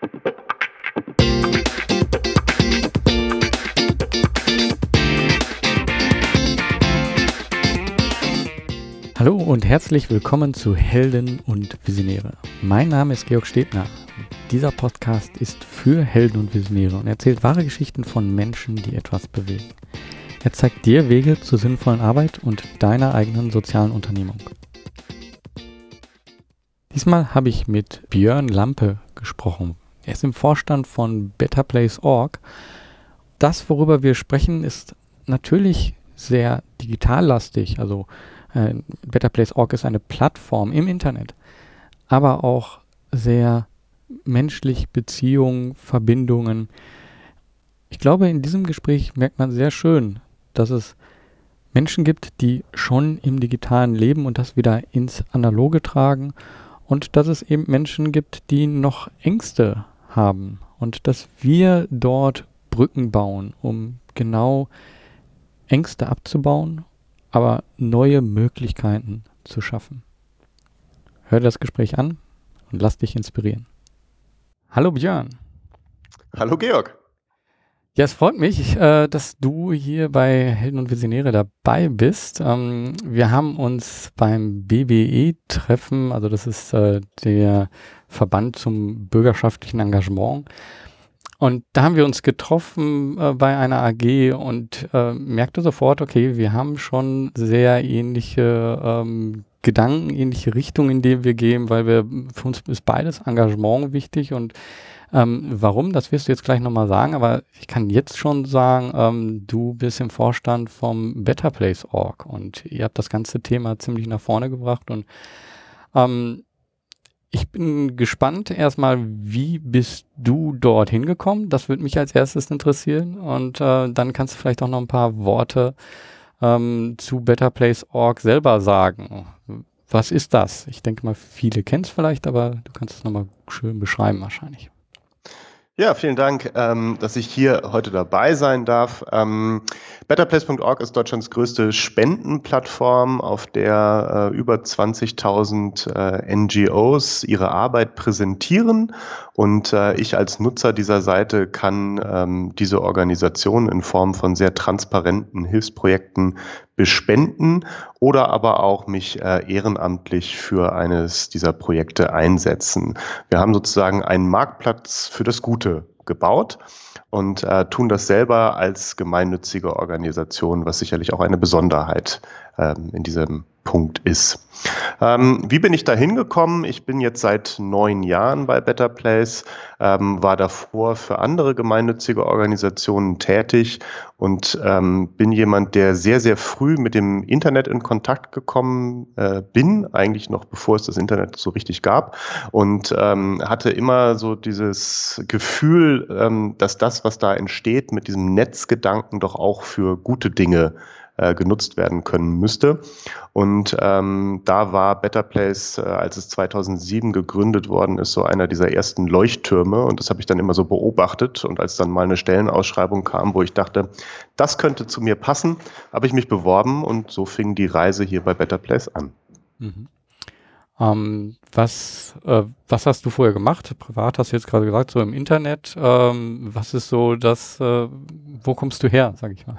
Hallo und herzlich willkommen zu Helden und Visionäre. Mein Name ist Georg Stebner. Dieser Podcast ist für Helden und Visionäre und erzählt wahre Geschichten von Menschen, die etwas bewegen. Er zeigt dir Wege zur sinnvollen Arbeit und deiner eigenen sozialen Unternehmung. Diesmal habe ich mit Björn Lampe gesprochen. Er ist im Vorstand von BetterPlace.org. Das, worüber wir sprechen, ist natürlich sehr digitallastig, also äh, Better Place Org ist eine Plattform im Internet, aber auch sehr menschlich Beziehungen, Verbindungen. Ich glaube, in diesem Gespräch merkt man sehr schön, dass es Menschen gibt, die schon im digitalen leben und das wieder ins Analoge tragen und dass es eben Menschen gibt, die noch Ängste haben und dass wir dort Brücken bauen, um genau Ängste abzubauen aber neue Möglichkeiten zu schaffen. Hör dir das Gespräch an und lass dich inspirieren. Hallo Björn. Hallo Georg. Ja, es freut mich, äh, dass du hier bei Helden und Visionäre dabei bist. Ähm, wir haben uns beim BBE-Treffen, also das ist äh, der Verband zum bürgerschaftlichen Engagement, und da haben wir uns getroffen äh, bei einer AG und äh, merkte sofort, okay, wir haben schon sehr ähnliche ähm, Gedanken, ähnliche Richtungen, in die wir gehen, weil wir, für uns ist beides Engagement wichtig. Und ähm, warum, das wirst du jetzt gleich nochmal sagen, aber ich kann jetzt schon sagen, ähm, du bist im Vorstand vom Better Place Org und ihr habt das ganze Thema ziemlich nach vorne gebracht und ähm, ich bin gespannt erstmal, wie bist du dort hingekommen? Das würde mich als erstes interessieren. Und äh, dann kannst du vielleicht auch noch ein paar Worte ähm, zu Better Place Org selber sagen. Was ist das? Ich denke mal, viele kennen es vielleicht, aber du kannst es nochmal schön beschreiben wahrscheinlich. Ja, vielen Dank, ähm, dass ich hier heute dabei sein darf. Ähm, BetterPlace.org ist Deutschlands größte Spendenplattform, auf der äh, über 20.000 äh, NGOs ihre Arbeit präsentieren. Und äh, ich als Nutzer dieser Seite kann ähm, diese Organisation in Form von sehr transparenten Hilfsprojekten bespenden oder aber auch mich äh, ehrenamtlich für eines dieser Projekte einsetzen. Wir haben sozusagen einen Marktplatz für das Gute gebaut und äh, tun das selber als gemeinnützige Organisation, was sicherlich auch eine Besonderheit ähm, in diesem Punkt ist. Ähm, wie bin ich da hingekommen? Ich bin jetzt seit neun Jahren bei Better Place, ähm, war davor für andere gemeinnützige Organisationen tätig und ähm, bin jemand, der sehr, sehr früh mit dem Internet in Kontakt gekommen äh, bin, eigentlich noch bevor es das Internet so richtig gab und ähm, hatte immer so dieses Gefühl, ähm, dass das, was da entsteht, mit diesem Netzgedanken doch auch für gute Dinge äh, genutzt werden können müsste. Und ähm, da war Better Place, äh, als es 2007 gegründet worden ist, so einer dieser ersten Leuchttürme. Und das habe ich dann immer so beobachtet. Und als dann mal eine Stellenausschreibung kam, wo ich dachte, das könnte zu mir passen, habe ich mich beworben und so fing die Reise hier bei Better Place an. Mhm. Ähm, was, äh, was hast du vorher gemacht? Privat hast du jetzt gerade gesagt, so im Internet. Ähm, was ist so das, äh, wo kommst du her, sag ich mal?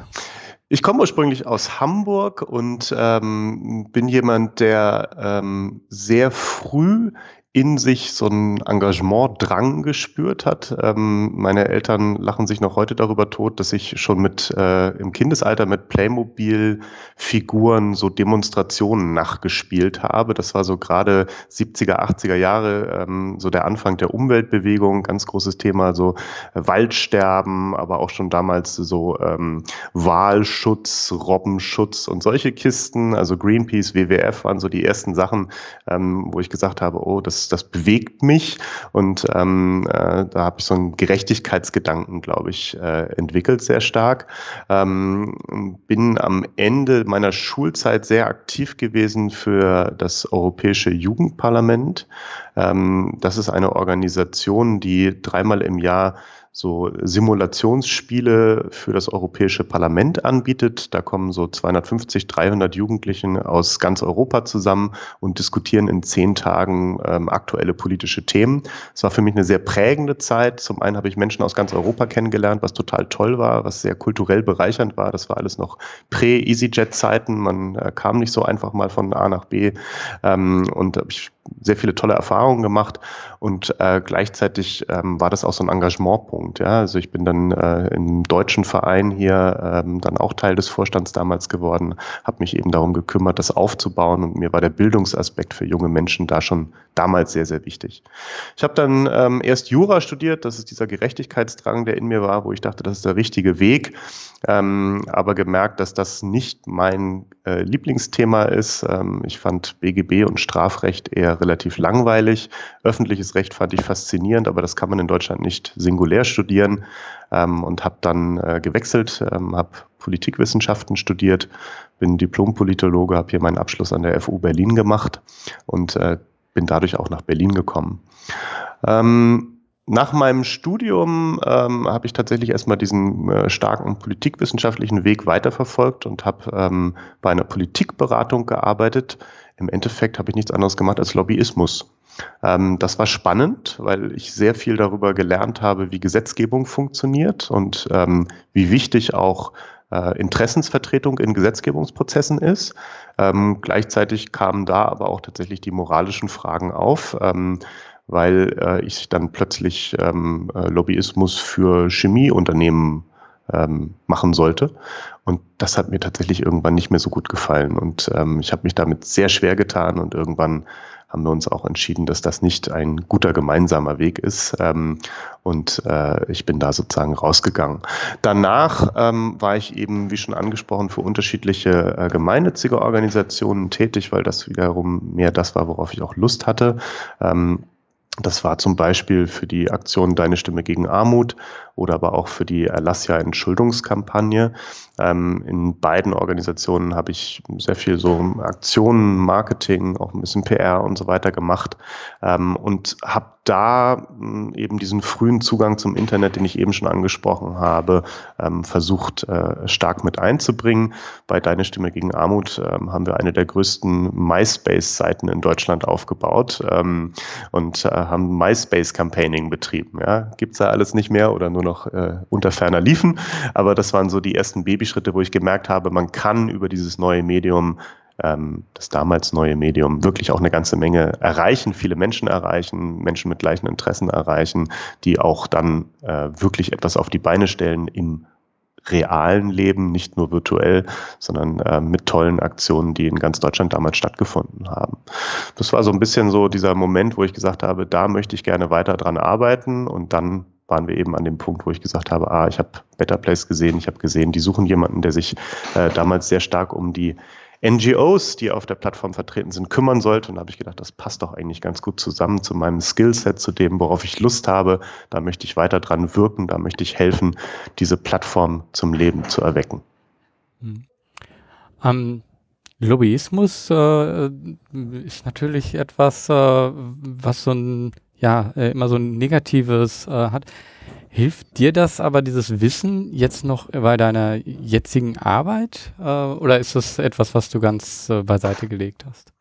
Ich komme ursprünglich aus Hamburg und ähm, bin jemand, der ähm, sehr früh in sich so einen Engagementdrang gespürt hat. Ähm, meine Eltern lachen sich noch heute darüber tot, dass ich schon mit äh, im Kindesalter mit Playmobil-Figuren so Demonstrationen nachgespielt habe. Das war so gerade 70er, 80er Jahre, ähm, so der Anfang der Umweltbewegung, ganz großes Thema, so äh, Waldsterben, aber auch schon damals so ähm, Wahlschutz, Robbenschutz und solche Kisten. Also Greenpeace, WWF waren so die ersten Sachen, ähm, wo ich gesagt habe, oh, das das, bewegt mich und ähm, äh, da habe ich so einen Gerechtigkeitsgedanken, glaube ich, äh, entwickelt sehr stark. Ähm, bin am Ende meiner Schulzeit sehr aktiv gewesen für das Europäische Jugendparlament. Ähm, das ist eine Organisation, die dreimal im Jahr so Simulationsspiele für das Europäische Parlament anbietet. Da kommen so 250, 300 Jugendlichen aus ganz Europa zusammen und diskutieren in zehn Tagen ähm, aktuelle politische Themen. Es war für mich eine sehr prägende Zeit. Zum einen habe ich Menschen aus ganz Europa kennengelernt, was total toll war, was sehr kulturell bereichernd war. Das war alles noch Prä-EasyJet-Zeiten. Man äh, kam nicht so einfach mal von A nach B. Ähm, und ich sehr viele tolle Erfahrungen gemacht und äh, gleichzeitig ähm, war das auch so ein Engagementpunkt. Ja? Also ich bin dann äh, im deutschen Verein hier ähm, dann auch Teil des Vorstands damals geworden, habe mich eben darum gekümmert, das aufzubauen und mir war der Bildungsaspekt für junge Menschen da schon damals sehr, sehr wichtig. Ich habe dann ähm, erst Jura studiert, das ist dieser Gerechtigkeitsdrang, der in mir war, wo ich dachte, das ist der richtige Weg, ähm, aber gemerkt, dass das nicht mein äh, Lieblingsthema ist. Ähm, ich fand BGB und Strafrecht eher relativ langweilig. Öffentliches Recht fand ich faszinierend, aber das kann man in Deutschland nicht singulär studieren ähm, und habe dann äh, gewechselt, ähm, habe Politikwissenschaften studiert, bin Diplompolitologe, habe hier meinen Abschluss an der FU Berlin gemacht und äh, bin dadurch auch nach Berlin gekommen. Ähm, nach meinem Studium ähm, habe ich tatsächlich erstmal diesen äh, starken politikwissenschaftlichen Weg weiterverfolgt und habe ähm, bei einer Politikberatung gearbeitet. Im Endeffekt habe ich nichts anderes gemacht als Lobbyismus. Ähm, das war spannend, weil ich sehr viel darüber gelernt habe, wie Gesetzgebung funktioniert und ähm, wie wichtig auch äh, Interessensvertretung in Gesetzgebungsprozessen ist. Ähm, gleichzeitig kamen da aber auch tatsächlich die moralischen Fragen auf. Ähm, weil äh, ich dann plötzlich ähm, äh, Lobbyismus für Chemieunternehmen ähm, machen sollte. Und das hat mir tatsächlich irgendwann nicht mehr so gut gefallen. Und ähm, ich habe mich damit sehr schwer getan und irgendwann haben wir uns auch entschieden, dass das nicht ein guter gemeinsamer Weg ist. Ähm, und äh, ich bin da sozusagen rausgegangen. Danach ähm, war ich eben, wie schon angesprochen, für unterschiedliche äh, gemeinnützige Organisationen tätig, weil das wiederum mehr das war, worauf ich auch Lust hatte. Ähm, das war zum Beispiel für die Aktion Deine Stimme gegen Armut oder aber auch für die Erlassja-Entschuldungskampagne. Ähm, in beiden Organisationen habe ich sehr viel so Aktionen, Marketing, auch ein bisschen PR und so weiter gemacht ähm, und habe da hm, eben diesen frühen Zugang zum Internet, den ich eben schon angesprochen habe, ähm, versucht äh, stark mit einzubringen. Bei Deine Stimme gegen Armut ähm, haben wir eine der größten MySpace-Seiten in Deutschland aufgebaut ähm, und äh, haben MySpace-Campaigning betrieben. Ja? Gibt es da alles nicht mehr oder nur noch äh, unter ferner liefen? Aber das waren so die ersten Babyschritte, wo ich gemerkt habe, man kann über dieses neue Medium ähm, das damals neue Medium wirklich auch eine ganze Menge erreichen, viele Menschen erreichen, Menschen mit gleichen Interessen erreichen, die auch dann äh, wirklich etwas auf die Beine stellen im realen Leben, nicht nur virtuell, sondern äh, mit tollen Aktionen, die in ganz Deutschland damals stattgefunden haben. Das war so ein bisschen so dieser Moment, wo ich gesagt habe, da möchte ich gerne weiter dran arbeiten und dann waren wir eben an dem Punkt, wo ich gesagt habe, ah, ich habe Better Place gesehen, ich habe gesehen, die suchen jemanden, der sich äh, damals sehr stark um die NGOs, die auf der Plattform vertreten sind, kümmern sollte. Und da habe ich gedacht, das passt doch eigentlich ganz gut zusammen zu meinem Skillset, zu dem, worauf ich Lust habe. Da möchte ich weiter dran wirken, da möchte ich helfen, diese Plattform zum Leben zu erwecken. Mhm. Ähm, Lobbyismus äh, ist natürlich etwas, äh, was so ein, ja, äh, immer so ein negatives äh, hat. Hilft dir das aber, dieses Wissen, jetzt noch bei deiner jetzigen Arbeit? Äh, oder ist das etwas, was du ganz äh, beiseite gelegt hast?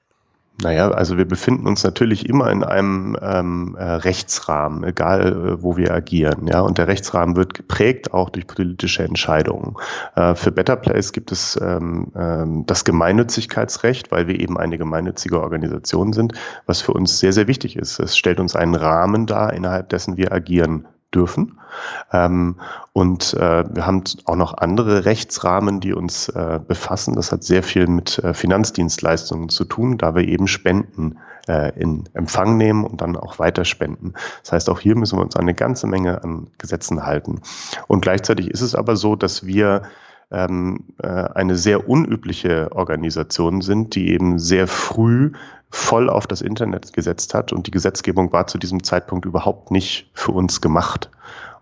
Naja, also wir befinden uns natürlich immer in einem ähm, äh, Rechtsrahmen, egal äh, wo wir agieren. Ja, und der Rechtsrahmen wird geprägt auch durch politische Entscheidungen. Äh, für Better Place gibt es ähm, ähm, das Gemeinnützigkeitsrecht, weil wir eben eine gemeinnützige Organisation sind, was für uns sehr, sehr wichtig ist. Es stellt uns einen Rahmen dar, innerhalb dessen wir agieren dürfen. Ähm, und äh, wir haben auch noch andere Rechtsrahmen, die uns äh, befassen. Das hat sehr viel mit äh, Finanzdienstleistungen zu tun, da wir eben Spenden äh, in Empfang nehmen und dann auch weiter spenden. Das heißt, auch hier müssen wir uns eine ganze Menge an Gesetzen halten. Und gleichzeitig ist es aber so, dass wir ähm, äh, eine sehr unübliche Organisation sind, die eben sehr früh voll auf das Internet gesetzt hat und die Gesetzgebung war zu diesem Zeitpunkt überhaupt nicht für uns gemacht.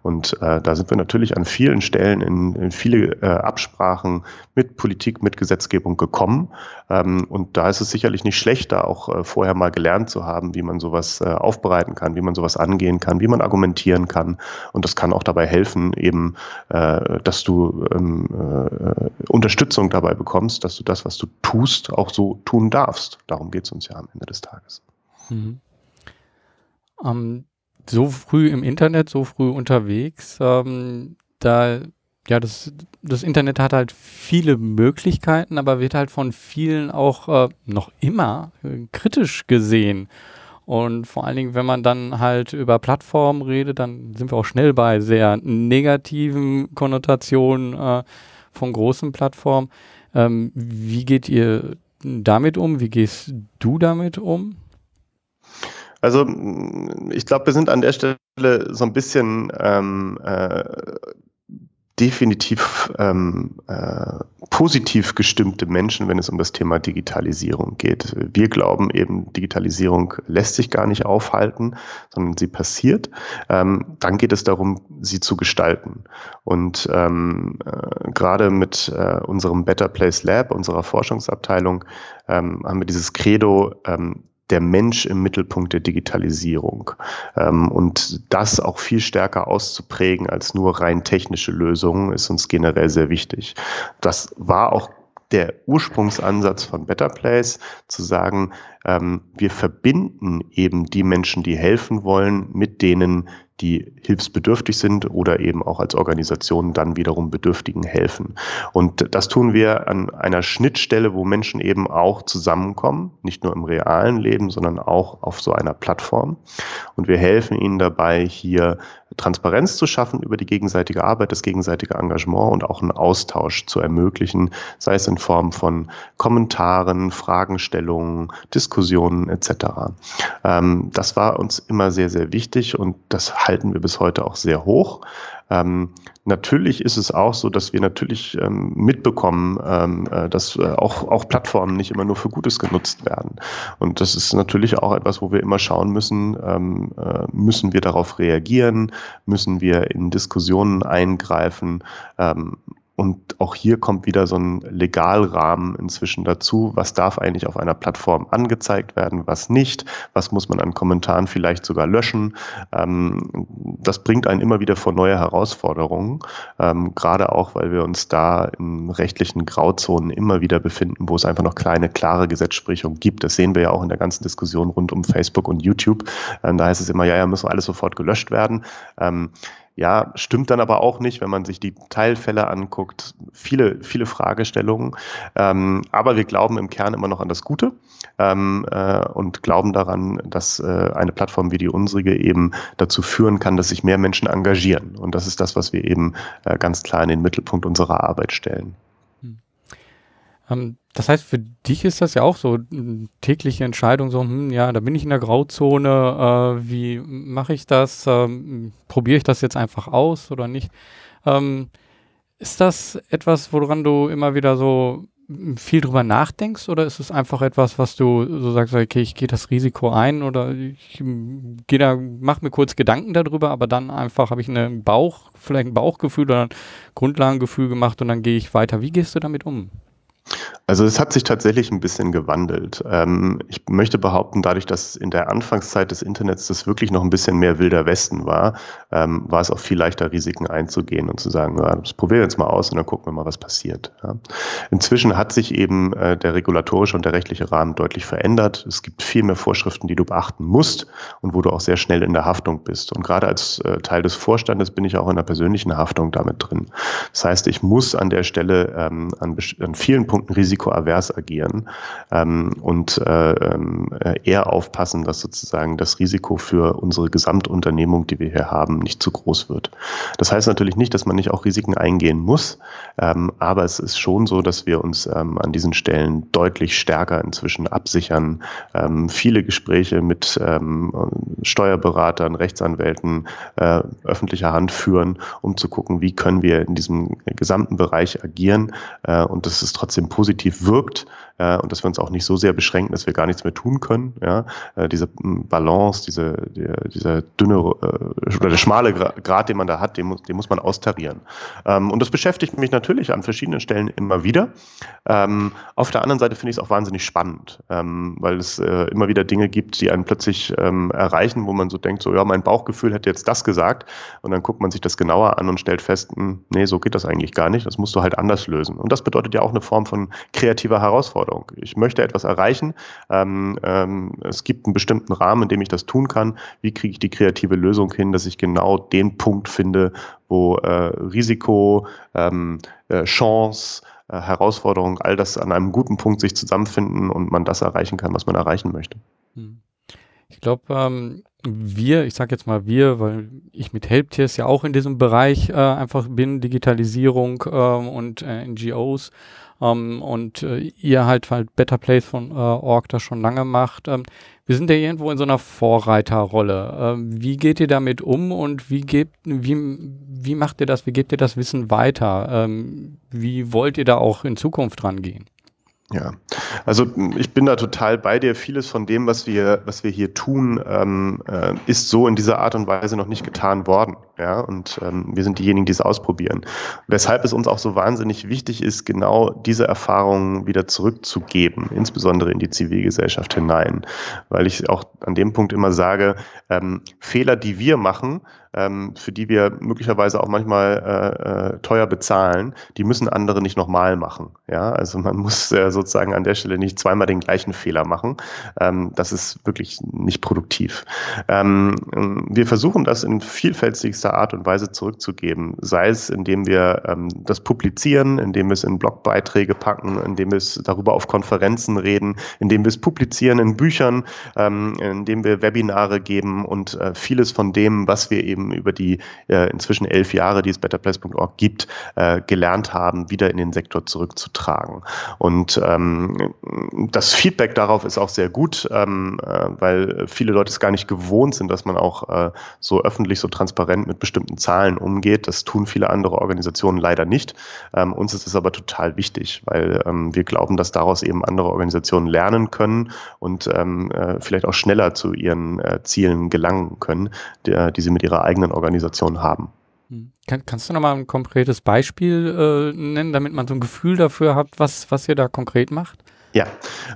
Und äh, da sind wir natürlich an vielen Stellen in, in viele äh, Absprachen mit Politik, mit Gesetzgebung gekommen. Ähm, und da ist es sicherlich nicht schlecht, da auch äh, vorher mal gelernt zu haben, wie man sowas äh, aufbereiten kann, wie man sowas angehen kann, wie man argumentieren kann. Und das kann auch dabei helfen, eben, äh, dass du ähm, äh, Unterstützung dabei bekommst, dass du das, was du tust, auch so tun darfst. Darum geht es uns ja am Ende des Tages. Mhm. Um, ähm, so früh im Internet, so früh unterwegs, ähm, da ja, das, das Internet hat halt viele Möglichkeiten, aber wird halt von vielen auch äh, noch immer äh, kritisch gesehen. Und vor allen Dingen, wenn man dann halt über Plattformen redet, dann sind wir auch schnell bei sehr negativen Konnotationen äh, von großen Plattformen. Ähm, wie geht ihr damit um? Wie gehst du damit um? Also ich glaube, wir sind an der Stelle so ein bisschen ähm, äh, definitiv ähm, äh, positiv gestimmte Menschen, wenn es um das Thema Digitalisierung geht. Wir glauben eben, Digitalisierung lässt sich gar nicht aufhalten, sondern sie passiert. Ähm, dann geht es darum, sie zu gestalten. Und ähm, äh, gerade mit äh, unserem Better Place Lab, unserer Forschungsabteilung, ähm, haben wir dieses Credo, ähm, der Mensch im Mittelpunkt der Digitalisierung ähm, und das auch viel stärker auszuprägen als nur rein technische Lösungen ist uns generell sehr wichtig. Das war auch der Ursprungsansatz von Better Place, zu sagen, ähm, wir verbinden eben die Menschen, die helfen wollen, mit denen, die hilfsbedürftig sind oder eben auch als Organisation dann wiederum Bedürftigen helfen. Und das tun wir an einer Schnittstelle, wo Menschen eben auch zusammenkommen, nicht nur im realen Leben, sondern auch auf so einer Plattform. Und wir helfen ihnen dabei, hier Transparenz zu schaffen über die gegenseitige Arbeit, das gegenseitige Engagement und auch einen Austausch zu ermöglichen, sei es in Form von Kommentaren, Fragestellungen, Diskussionen etc. Ähm, das war uns immer sehr, sehr wichtig und das halten wir bis heute auch sehr hoch. Ähm, natürlich ist es auch so, dass wir natürlich ähm, mitbekommen, ähm, äh, dass äh, auch, auch Plattformen nicht immer nur für Gutes genutzt werden. Und das ist natürlich auch etwas, wo wir immer schauen müssen, ähm, äh, müssen wir darauf reagieren, müssen wir in Diskussionen eingreifen, ähm, und auch hier kommt wieder so ein Legalrahmen inzwischen dazu. Was darf eigentlich auf einer Plattform angezeigt werden, was nicht? Was muss man an Kommentaren vielleicht sogar löschen? Ähm, das bringt einen immer wieder vor neue Herausforderungen, ähm, gerade auch, weil wir uns da in rechtlichen Grauzonen immer wieder befinden, wo es einfach noch kleine, klare Gesetzesprechung gibt. Das sehen wir ja auch in der ganzen Diskussion rund um Facebook und YouTube. Ähm, da heißt es immer, ja, ja, müssen alles sofort gelöscht werden. Ja, stimmt dann aber auch nicht, wenn man sich die Teilfälle anguckt. Viele, viele Fragestellungen. Ähm, aber wir glauben im Kern immer noch an das Gute ähm, äh, und glauben daran, dass äh, eine Plattform wie die unsere eben dazu führen kann, dass sich mehr Menschen engagieren. Und das ist das, was wir eben äh, ganz klar in den Mittelpunkt unserer Arbeit stellen. Ähm, das heißt, für dich ist das ja auch so eine tägliche Entscheidung, so, hm, ja, da bin ich in der Grauzone, äh, wie mache ich das? Ähm, Probiere ich das jetzt einfach aus oder nicht? Ähm, ist das etwas, woran du immer wieder so viel drüber nachdenkst oder ist es einfach etwas, was du so sagst, okay, ich gehe das Risiko ein oder ich gehe da, mach mir kurz Gedanken darüber, aber dann einfach habe ich einen Bauch, vielleicht ein Bauchgefühl oder ein Grundlagengefühl gemacht und dann gehe ich weiter. Wie gehst du damit um? Also es hat sich tatsächlich ein bisschen gewandelt. Ähm, ich möchte behaupten, dadurch, dass in der Anfangszeit des Internets das wirklich noch ein bisschen mehr wilder Westen war, ähm, war es auch viel leichter, Risiken einzugehen und zu sagen, ja, das probieren wir jetzt mal aus und dann gucken wir mal, was passiert. Ja. Inzwischen hat sich eben äh, der regulatorische und der rechtliche Rahmen deutlich verändert. Es gibt viel mehr Vorschriften, die du beachten musst und wo du auch sehr schnell in der Haftung bist. Und gerade als äh, Teil des Vorstandes bin ich auch in der persönlichen Haftung damit drin. Das heißt, ich muss an der Stelle ähm, an, an vielen Punkten risikoavers agieren ähm, und äh, ähm, eher aufpassen, dass sozusagen das Risiko für unsere Gesamtunternehmung, die wir hier haben, nicht zu groß wird. Das heißt natürlich nicht, dass man nicht auch Risiken eingehen muss, ähm, aber es ist schon so, dass wir uns ähm, an diesen Stellen deutlich stärker inzwischen absichern, ähm, viele Gespräche mit ähm, Steuerberatern, Rechtsanwälten äh, öffentlicher Hand führen, um zu gucken, wie können wir in diesem gesamten Bereich agieren äh, und das ist trotzdem positiv wirkt, äh, und dass wir uns auch nicht so sehr beschränken, dass wir gar nichts mehr tun können. Ja? Äh, diese Balance, diese, die, dieser dünne äh, oder der schmale Grad, den man da hat, den muss, den muss man austarieren. Ähm, und das beschäftigt mich natürlich an verschiedenen Stellen immer wieder. Ähm, auf der anderen Seite finde ich es auch wahnsinnig spannend, ähm, weil es äh, immer wieder Dinge gibt, die einen plötzlich erreichen, wo man so denkt, so ja, mein Bauchgefühl hätte jetzt das gesagt und dann guckt man sich das genauer an und stellt fest, nee, so geht das eigentlich gar nicht, das musst du halt anders lösen. Und das bedeutet ja auch eine Form von kreativer Herausforderung. Ich möchte etwas erreichen, ähm, ähm, es gibt einen bestimmten Rahmen, in dem ich das tun kann. Wie kriege ich die kreative Lösung hin, dass ich genau den Punkt finde, wo äh, Risiko, ähm, äh, Chance, äh, Herausforderung, all das an einem guten Punkt sich zusammenfinden und man das erreichen kann, was man erreichen möchte. Hm. Ich glaube, ähm, wir, ich sage jetzt mal wir, weil ich mit Helptiers ja auch in diesem Bereich äh, einfach bin, Digitalisierung ähm, und äh, NGOs ähm, und äh, ihr halt halt Better Place von äh, Org das schon lange macht. Ähm, wir sind ja irgendwo in so einer Vorreiterrolle. Ähm, wie geht ihr damit um und wie gebt, wie, wie macht ihr das, wie gebt ihr das Wissen weiter? Ähm, wie wollt ihr da auch in Zukunft rangehen? Ja, also ich bin da total bei dir. Vieles von dem, was wir, was wir hier tun, ähm, äh, ist so in dieser Art und Weise noch nicht getan worden. Ja, und ähm, wir sind diejenigen, die es ausprobieren. Weshalb es uns auch so wahnsinnig wichtig ist, genau diese Erfahrungen wieder zurückzugeben, insbesondere in die Zivilgesellschaft hinein. Weil ich auch an dem Punkt immer sage, ähm, Fehler, die wir machen, ähm, für die wir möglicherweise auch manchmal äh, äh, teuer bezahlen, die müssen andere nicht nochmal machen. Ja, also man muss äh, sozusagen an der Stelle nicht zweimal den gleichen Fehler machen. Ähm, das ist wirklich nicht produktiv. Ähm, wir versuchen das in vielfältigster Art und Weise zurückzugeben, sei es indem wir ähm, das publizieren, indem wir es in Blogbeiträge packen, indem wir es darüber auf Konferenzen reden, indem wir es publizieren in Büchern, ähm, indem wir Webinare geben und äh, vieles von dem, was wir eben über die äh, inzwischen elf Jahre, die es betterplace.org gibt, äh, gelernt haben, wieder in den Sektor zurückzutragen. Und ähm, das Feedback darauf ist auch sehr gut, ähm, äh, weil viele Leute es gar nicht gewohnt sind, dass man auch äh, so öffentlich, so transparent mit bestimmten Zahlen umgeht. Das tun viele andere Organisationen leider nicht. Ähm, uns ist es aber total wichtig, weil ähm, wir glauben, dass daraus eben andere Organisationen lernen können und ähm, äh, vielleicht auch schneller zu ihren äh, Zielen gelangen können, der, die sie mit ihrer eigenen Organisation haben. Hm. Kann, kannst du nochmal ein konkretes Beispiel äh, nennen, damit man so ein Gefühl dafür hat, was, was ihr da konkret macht? Ja,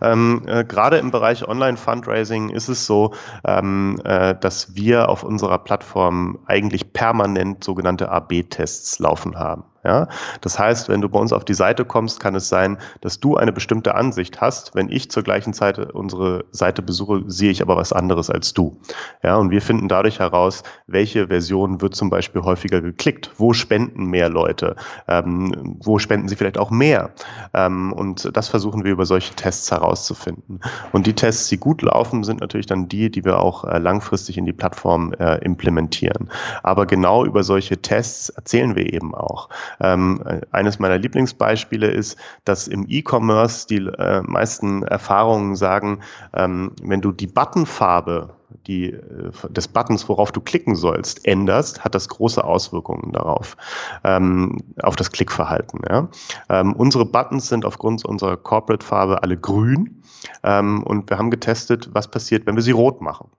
ähm, äh, gerade im Bereich Online-Fundraising ist es so, ähm, äh, dass wir auf unserer Plattform eigentlich permanent sogenannte AB-Tests laufen haben. Ja? Das heißt, wenn du bei uns auf die Seite kommst, kann es sein, dass du eine bestimmte Ansicht hast. Wenn ich zur gleichen Zeit unsere Seite besuche, sehe ich aber was anderes als du. Ja, und wir finden dadurch heraus, welche Version wird zum Beispiel häufiger geklickt, wo spenden mehr Leute, ähm, wo spenden sie vielleicht auch mehr. Ähm, und das versuchen wir über solche Tests herauszufinden. Und die Tests, die gut laufen, sind natürlich dann die, die wir auch äh, langfristig in die Plattform äh, implementieren. Aber genau über solche Tests erzählen wir eben auch. Ähm, eines meiner Lieblingsbeispiele ist, dass im E-Commerce die äh, meisten Erfahrungen sagen, ähm, wenn du die Buttonfarbe die, äh, des Buttons, worauf du klicken sollst, änderst, hat das große Auswirkungen darauf, ähm, auf das Klickverhalten. Ja? Ähm, unsere Buttons sind aufgrund unserer Corporate-Farbe alle grün ähm, und wir haben getestet, was passiert, wenn wir sie rot machen.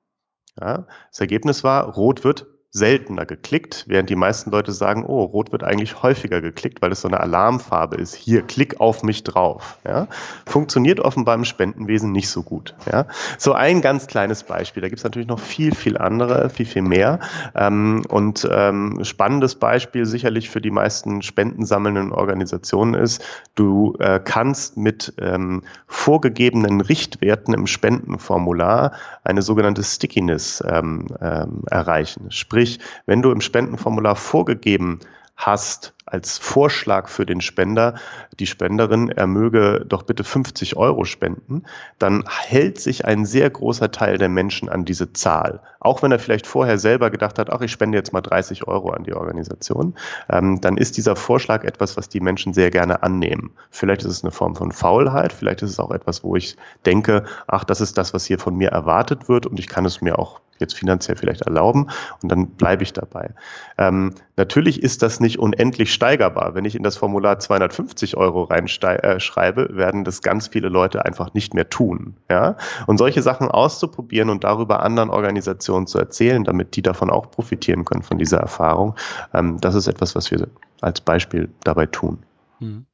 Ja? Das Ergebnis war, rot wird seltener geklickt, während die meisten Leute sagen, oh, rot wird eigentlich häufiger geklickt, weil es so eine Alarmfarbe ist. Hier, klick auf mich drauf. Ja? Funktioniert offenbar im Spendenwesen nicht so gut. Ja? So ein ganz kleines Beispiel. Da gibt es natürlich noch viel, viel andere, viel, viel mehr. Ähm, und ähm, spannendes Beispiel sicherlich für die meisten spendensammelnden Organisationen ist, du äh, kannst mit ähm, vorgegebenen Richtwerten im Spendenformular eine sogenannte Stickiness ähm, ähm, erreichen. Sprich, Sprich, wenn du im Spendenformular vorgegeben hast als Vorschlag für den Spender, die Spenderin, er möge doch bitte 50 Euro spenden, dann hält sich ein sehr großer Teil der Menschen an diese Zahl. Auch wenn er vielleicht vorher selber gedacht hat, ach, ich spende jetzt mal 30 Euro an die Organisation, ähm, dann ist dieser Vorschlag etwas, was die Menschen sehr gerne annehmen. Vielleicht ist es eine Form von Faulheit, vielleicht ist es auch etwas, wo ich denke, ach, das ist das, was hier von mir erwartet wird und ich kann es mir auch jetzt finanziell vielleicht erlauben und dann bleibe ich dabei. Ähm, natürlich ist das nicht unendlich steigerbar. Wenn ich in das Formular 250 Euro reinschreibe, äh, werden das ganz viele Leute einfach nicht mehr tun. Ja? Und solche Sachen auszuprobieren und darüber anderen Organisationen zu erzählen, damit die davon auch profitieren können von dieser Erfahrung, ähm, das ist etwas, was wir als Beispiel dabei tun. Mhm.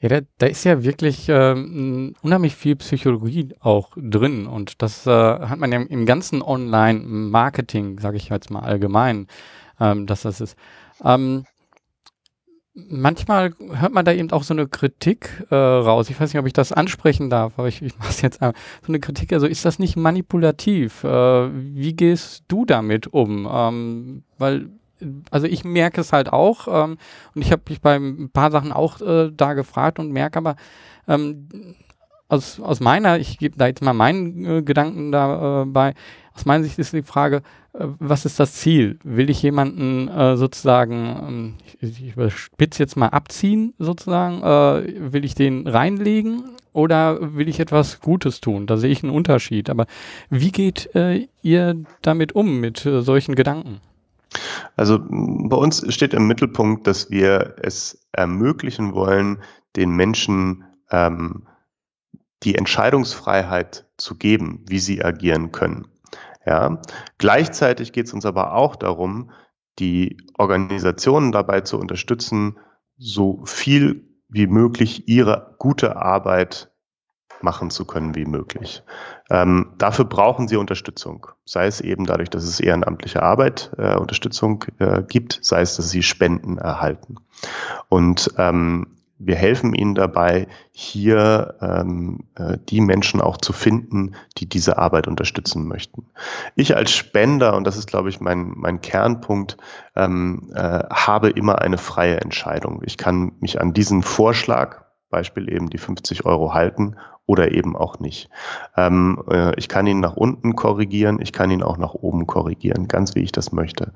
Ja, da, da ist ja wirklich ähm, unheimlich viel Psychologie auch drin und das äh, hat man ja im ganzen Online-Marketing, sage ich jetzt mal allgemein, ähm, dass das ist. Ähm, manchmal hört man da eben auch so eine Kritik äh, raus. Ich weiß nicht, ob ich das ansprechen darf, aber ich, ich mache es jetzt einmal. So eine Kritik, also ist das nicht manipulativ? Äh, wie gehst du damit um? Ähm, weil also ich merke es halt auch ähm, und ich habe mich bei ein paar Sachen auch äh, da gefragt und merke aber ähm, aus, aus meiner, ich gebe da jetzt mal meinen äh, Gedanken dabei, äh, aus meiner Sicht ist die Frage, äh, was ist das Ziel? Will ich jemanden äh, sozusagen, ähm, ich, ich überspitze jetzt mal abziehen sozusagen, äh, will ich den reinlegen oder will ich etwas Gutes tun? Da sehe ich einen Unterschied. Aber wie geht ihr damit um, mit solchen Gedanken? Also bei uns steht im Mittelpunkt, dass wir es ermöglichen wollen, den Menschen ähm, die Entscheidungsfreiheit zu geben, wie sie agieren können. Ja. Gleichzeitig geht es uns aber auch darum, die Organisationen dabei zu unterstützen, so viel wie möglich ihre gute Arbeit machen zu können wie möglich. Ähm, dafür brauchen sie Unterstützung, sei es eben dadurch, dass es ehrenamtliche Arbeit äh, Unterstützung äh, gibt, sei es, dass sie Spenden erhalten. Und ähm, wir helfen ihnen dabei, hier ähm, äh, die Menschen auch zu finden, die diese Arbeit unterstützen möchten. Ich als Spender, und das ist, glaube ich, mein, mein Kernpunkt, ähm, äh, habe immer eine freie Entscheidung. Ich kann mich an diesen Vorschlag, Beispiel eben die 50 Euro halten oder eben auch nicht. Ähm, äh, ich kann ihn nach unten korrigieren, ich kann ihn auch nach oben korrigieren, ganz wie ich das möchte.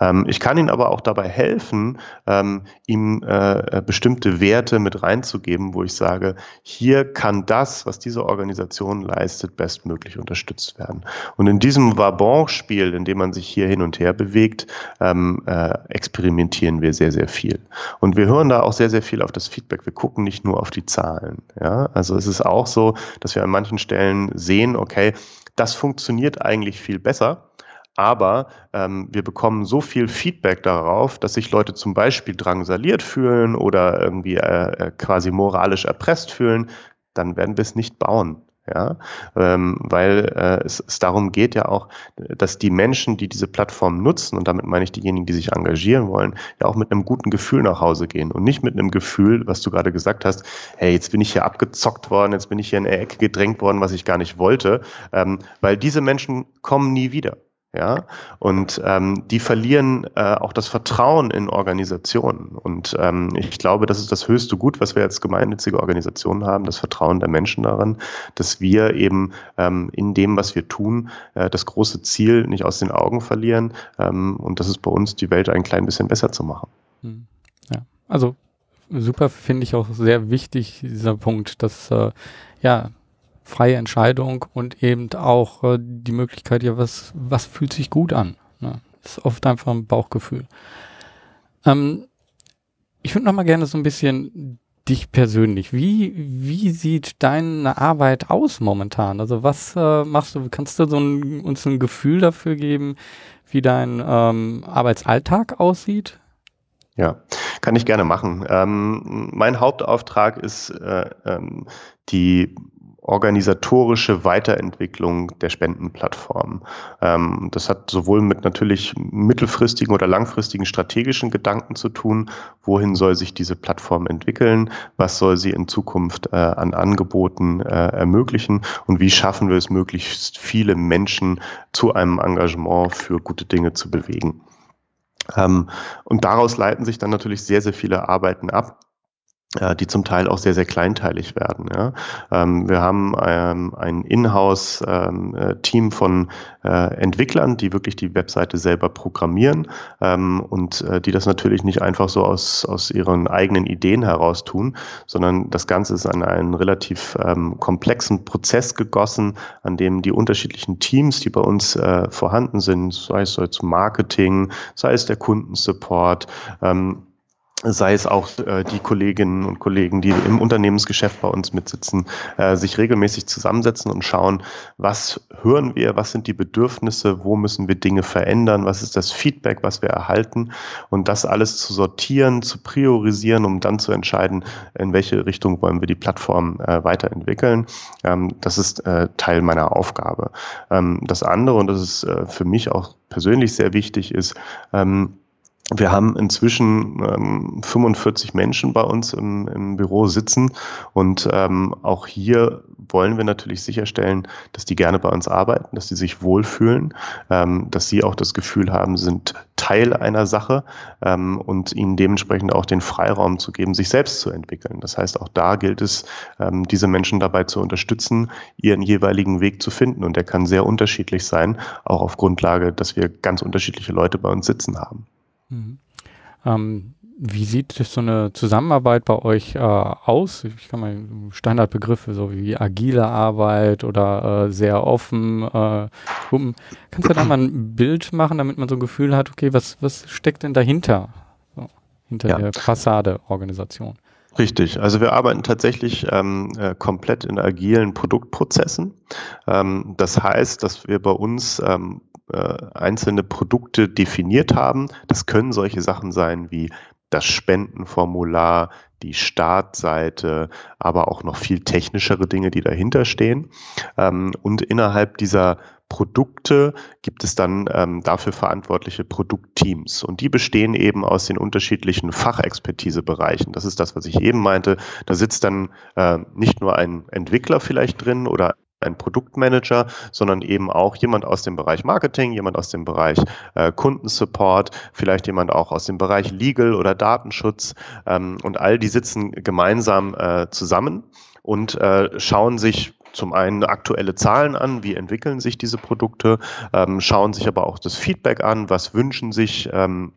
Ähm, ich kann ihn aber auch dabei helfen, ähm, ihm äh, bestimmte Werte mit reinzugeben, wo ich sage, hier kann das, was diese Organisation leistet, bestmöglich unterstützt werden. Und in diesem Vabon-Spiel, in dem man sich hier hin und her bewegt, ähm, äh, experimentieren wir sehr, sehr viel. Und wir hören da auch sehr, sehr viel auf das Feedback. Wir gucken nicht nur auf die Zahlen. Ja? Also es ist auch so, dass wir an manchen Stellen sehen, okay, das funktioniert eigentlich viel besser. Aber ähm, wir bekommen so viel Feedback darauf, dass sich Leute zum Beispiel drangsaliert fühlen oder irgendwie äh, äh quasi moralisch erpresst fühlen, dann werden wir es nicht bauen ja, ähm, weil äh, es, es darum geht ja auch, dass die Menschen, die diese Plattform nutzen, und damit meine ich diejenigen, die sich engagieren wollen, ja auch mit einem guten Gefühl nach Hause gehen und nicht mit einem Gefühl, was du gerade gesagt hast, hey, jetzt bin ich hier abgezockt worden, jetzt bin ich hier in eine Ecke gedrängt worden, was ich gar nicht wollte, ähm, weil diese Menschen kommen nie wieder. Ja, und ähm, die verlieren äh, auch das Vertrauen in Organisationen. Und ähm, ich glaube, das ist das höchste Gut, was wir als gemeinnützige Organisationen haben, das Vertrauen der Menschen daran, dass wir eben ähm, in dem, was wir tun, äh, das große Ziel nicht aus den Augen verlieren. Ähm, und das ist bei uns, die Welt ein klein bisschen besser zu machen. Hm. Ja, also super finde ich auch sehr wichtig, dieser Punkt, dass äh, ja freie Entscheidung und eben auch äh, die Möglichkeit, ja, was, was fühlt sich gut an? Ne? Ist oft einfach ein Bauchgefühl. Ähm, ich würde noch mal gerne so ein bisschen dich persönlich. Wie, wie sieht deine Arbeit aus momentan? Also was äh, machst du? Kannst du so ein, uns ein Gefühl dafür geben, wie dein ähm, Arbeitsalltag aussieht? Ja, kann ich gerne machen. Ähm, mein Hauptauftrag ist äh, ähm, die organisatorische Weiterentwicklung der Spendenplattform. Ähm, das hat sowohl mit natürlich mittelfristigen oder langfristigen strategischen Gedanken zu tun, wohin soll sich diese Plattform entwickeln, was soll sie in Zukunft äh, an Angeboten äh, ermöglichen und wie schaffen wir es, möglichst viele Menschen zu einem Engagement für gute Dinge zu bewegen. Ähm, und daraus leiten sich dann natürlich sehr, sehr viele Arbeiten ab die zum Teil auch sehr, sehr kleinteilig werden. Ja. Ähm, wir haben ähm, ein Inhouse-Team ähm, äh, von äh, Entwicklern, die wirklich die Webseite selber programmieren ähm, und äh, die das natürlich nicht einfach so aus, aus ihren eigenen Ideen heraus tun, sondern das Ganze ist an einen relativ ähm, komplexen Prozess gegossen, an dem die unterschiedlichen Teams, die bei uns äh, vorhanden sind, sei es jetzt Marketing, sei es der Kundensupport, ähm, sei es auch äh, die Kolleginnen und Kollegen, die im Unternehmensgeschäft bei uns mitsitzen, äh, sich regelmäßig zusammensetzen und schauen, was hören wir, was sind die Bedürfnisse, wo müssen wir Dinge verändern, was ist das Feedback, was wir erhalten und das alles zu sortieren, zu priorisieren, um dann zu entscheiden, in welche Richtung wollen wir die Plattform äh, weiterentwickeln. Ähm, das ist äh, Teil meiner Aufgabe. Ähm, das andere, und das ist äh, für mich auch persönlich sehr wichtig, ist, ähm, wir haben inzwischen ähm, 45 Menschen bei uns im, im Büro sitzen und ähm, auch hier wollen wir natürlich sicherstellen, dass die gerne bei uns arbeiten, dass sie sich wohlfühlen, ähm, dass sie auch das Gefühl haben, sind Teil einer Sache ähm, und ihnen dementsprechend auch den Freiraum zu geben, sich selbst zu entwickeln. Das heißt, auch da gilt es, ähm, diese Menschen dabei zu unterstützen, ihren jeweiligen Weg zu finden und der kann sehr unterschiedlich sein, auch auf Grundlage, dass wir ganz unterschiedliche Leute bei uns sitzen haben. Mhm. Ähm, wie sieht so eine Zusammenarbeit bei euch äh, aus? Ich kann mal Standardbegriffe so wie agile Arbeit oder äh, sehr offen. Äh, Kannst du da mal ein Bild machen, damit man so ein Gefühl hat, okay, was, was steckt denn dahinter? So, hinter ja. der Fassade-Organisation. Richtig, also wir arbeiten tatsächlich ähm, äh, komplett in agilen Produktprozessen. Ähm, das heißt, dass wir bei uns ähm, äh, einzelne Produkte definiert haben. Das können solche Sachen sein wie das Spendenformular, die Startseite, aber auch noch viel technischere Dinge, die dahinter stehen. Ähm, und innerhalb dieser Produkte gibt es dann ähm, dafür verantwortliche Produktteams. Und die bestehen eben aus den unterschiedlichen Fachexpertisebereichen. Das ist das, was ich eben meinte. Da sitzt dann äh, nicht nur ein Entwickler vielleicht drin oder ein Produktmanager, sondern eben auch jemand aus dem Bereich Marketing, jemand aus dem Bereich äh, Kundensupport, vielleicht jemand auch aus dem Bereich Legal oder Datenschutz. Ähm, und all die sitzen gemeinsam äh, zusammen und äh, schauen sich zum einen aktuelle Zahlen an, wie entwickeln sich diese Produkte, ähm, schauen sich aber auch das Feedback an, was wünschen sich ähm,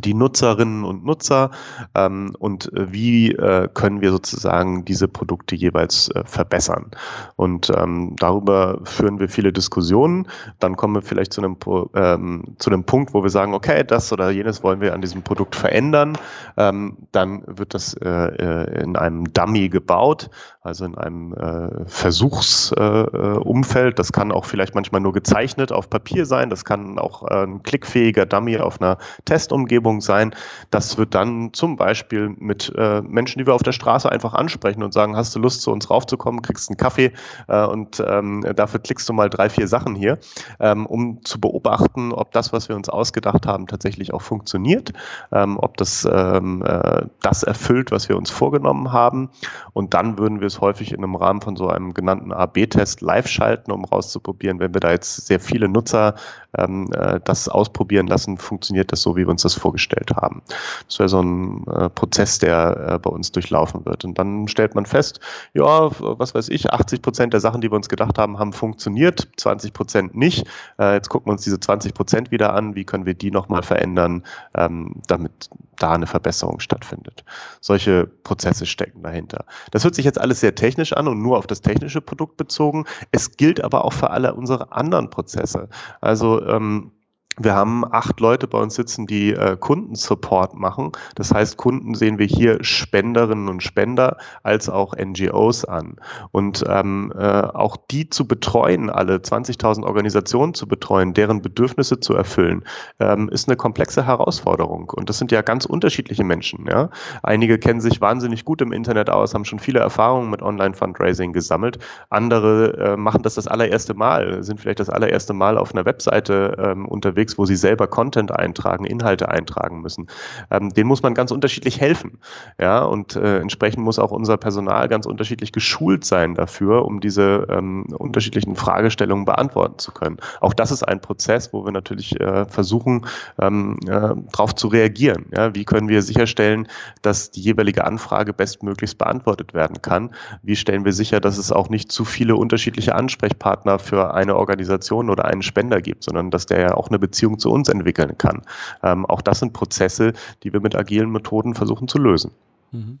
die Nutzerinnen und Nutzer ähm, und äh, wie äh, können wir sozusagen diese Produkte jeweils äh, verbessern. Und ähm, darüber führen wir viele Diskussionen. Dann kommen wir vielleicht zu einem, ähm, zu einem Punkt, wo wir sagen, okay, das oder jenes wollen wir an diesem Produkt verändern. Ähm, dann wird das äh, äh in einem Dummy gebaut, also in einem äh, Versuchsumfeld. das kann auch vielleicht manchmal nur gezeichnet auf Papier sein. Das kann auch ein klickfähiger Dummy auf einer Testumgebung Umgebung sein. Das wird dann zum Beispiel mit äh, Menschen, die wir auf der Straße einfach ansprechen und sagen, hast du Lust zu uns raufzukommen, kriegst einen Kaffee äh, und ähm, dafür klickst du mal drei, vier Sachen hier, ähm, um zu beobachten, ob das, was wir uns ausgedacht haben, tatsächlich auch funktioniert, ähm, ob das ähm, äh, das erfüllt, was wir uns vorgenommen haben. Und dann würden wir es häufig in einem Rahmen von so einem genannten A-B-Test live schalten, um rauszuprobieren, wenn wir da jetzt sehr viele Nutzer ähm, äh, das ausprobieren lassen, funktioniert das so, wie wir uns das vorgestellt haben. Das wäre so ein äh, Prozess, der äh, bei uns durchlaufen wird. Und dann stellt man fest, ja, was weiß ich, 80 Prozent der Sachen, die wir uns gedacht haben, haben funktioniert, 20 Prozent nicht. Äh, jetzt gucken wir uns diese 20 Prozent wieder an, wie können wir die nochmal verändern, ähm, damit da eine Verbesserung stattfindet. Solche Prozesse stecken dahinter. Das hört sich jetzt alles sehr technisch an und nur auf das technische Produkt bezogen. Es gilt aber auch für alle unsere anderen Prozesse. Also ähm, wir haben acht Leute bei uns sitzen, die äh, Kundensupport machen. Das heißt, Kunden sehen wir hier Spenderinnen und Spender als auch NGOs an. Und ähm, äh, auch die zu betreuen, alle 20.000 Organisationen zu betreuen, deren Bedürfnisse zu erfüllen, ähm, ist eine komplexe Herausforderung. Und das sind ja ganz unterschiedliche Menschen. Ja? Einige kennen sich wahnsinnig gut im Internet aus, haben schon viele Erfahrungen mit Online-Fundraising gesammelt. Andere äh, machen das das allererste Mal, sind vielleicht das allererste Mal auf einer Webseite ähm, unterwegs unterwegs, wo sie selber Content eintragen, Inhalte eintragen müssen. Ähm, denen muss man ganz unterschiedlich helfen. Ja, und äh, entsprechend muss auch unser Personal ganz unterschiedlich geschult sein dafür, um diese ähm, unterschiedlichen Fragestellungen beantworten zu können. Auch das ist ein Prozess, wo wir natürlich äh, versuchen, ähm, äh, darauf zu reagieren. Ja, wie können wir sicherstellen, dass die jeweilige Anfrage bestmöglichst beantwortet werden kann? Wie stellen wir sicher, dass es auch nicht zu viele unterschiedliche Ansprechpartner für eine Organisation oder einen Spender gibt, sondern dass der ja auch eine Beziehung zu uns entwickeln kann? Ähm, auch das sind Prozesse, die wir mit agilen Methoden versuchen zu lösen. Mhm.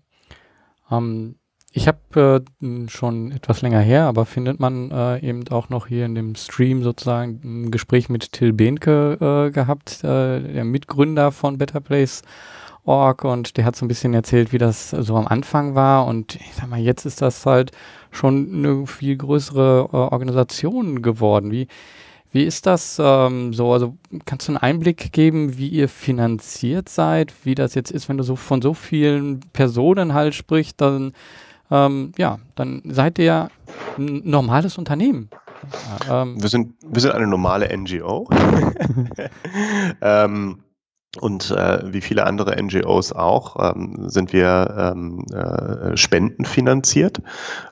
Ähm, ich habe äh, schon etwas länger her, aber findet man äh, eben auch noch hier in dem Stream sozusagen ein Gespräch mit Till Behnke äh, gehabt, äh, der Mitgründer von Better Place und der hat so ein bisschen erzählt, wie das so am Anfang war und ich sag mal, jetzt ist das halt schon eine viel größere äh, Organisation geworden. Wie, wie ist das ähm, so? Also kannst du einen Einblick geben, wie ihr finanziert seid, wie das jetzt ist, wenn du so von so vielen Personen halt sprichst, dann ähm, ja, dann seid ihr ein normales Unternehmen. ähm, wir, sind, wir sind eine normale NGO. ähm, und äh, wie viele andere NGOs auch ähm, sind wir ähm, äh, spendenfinanziert.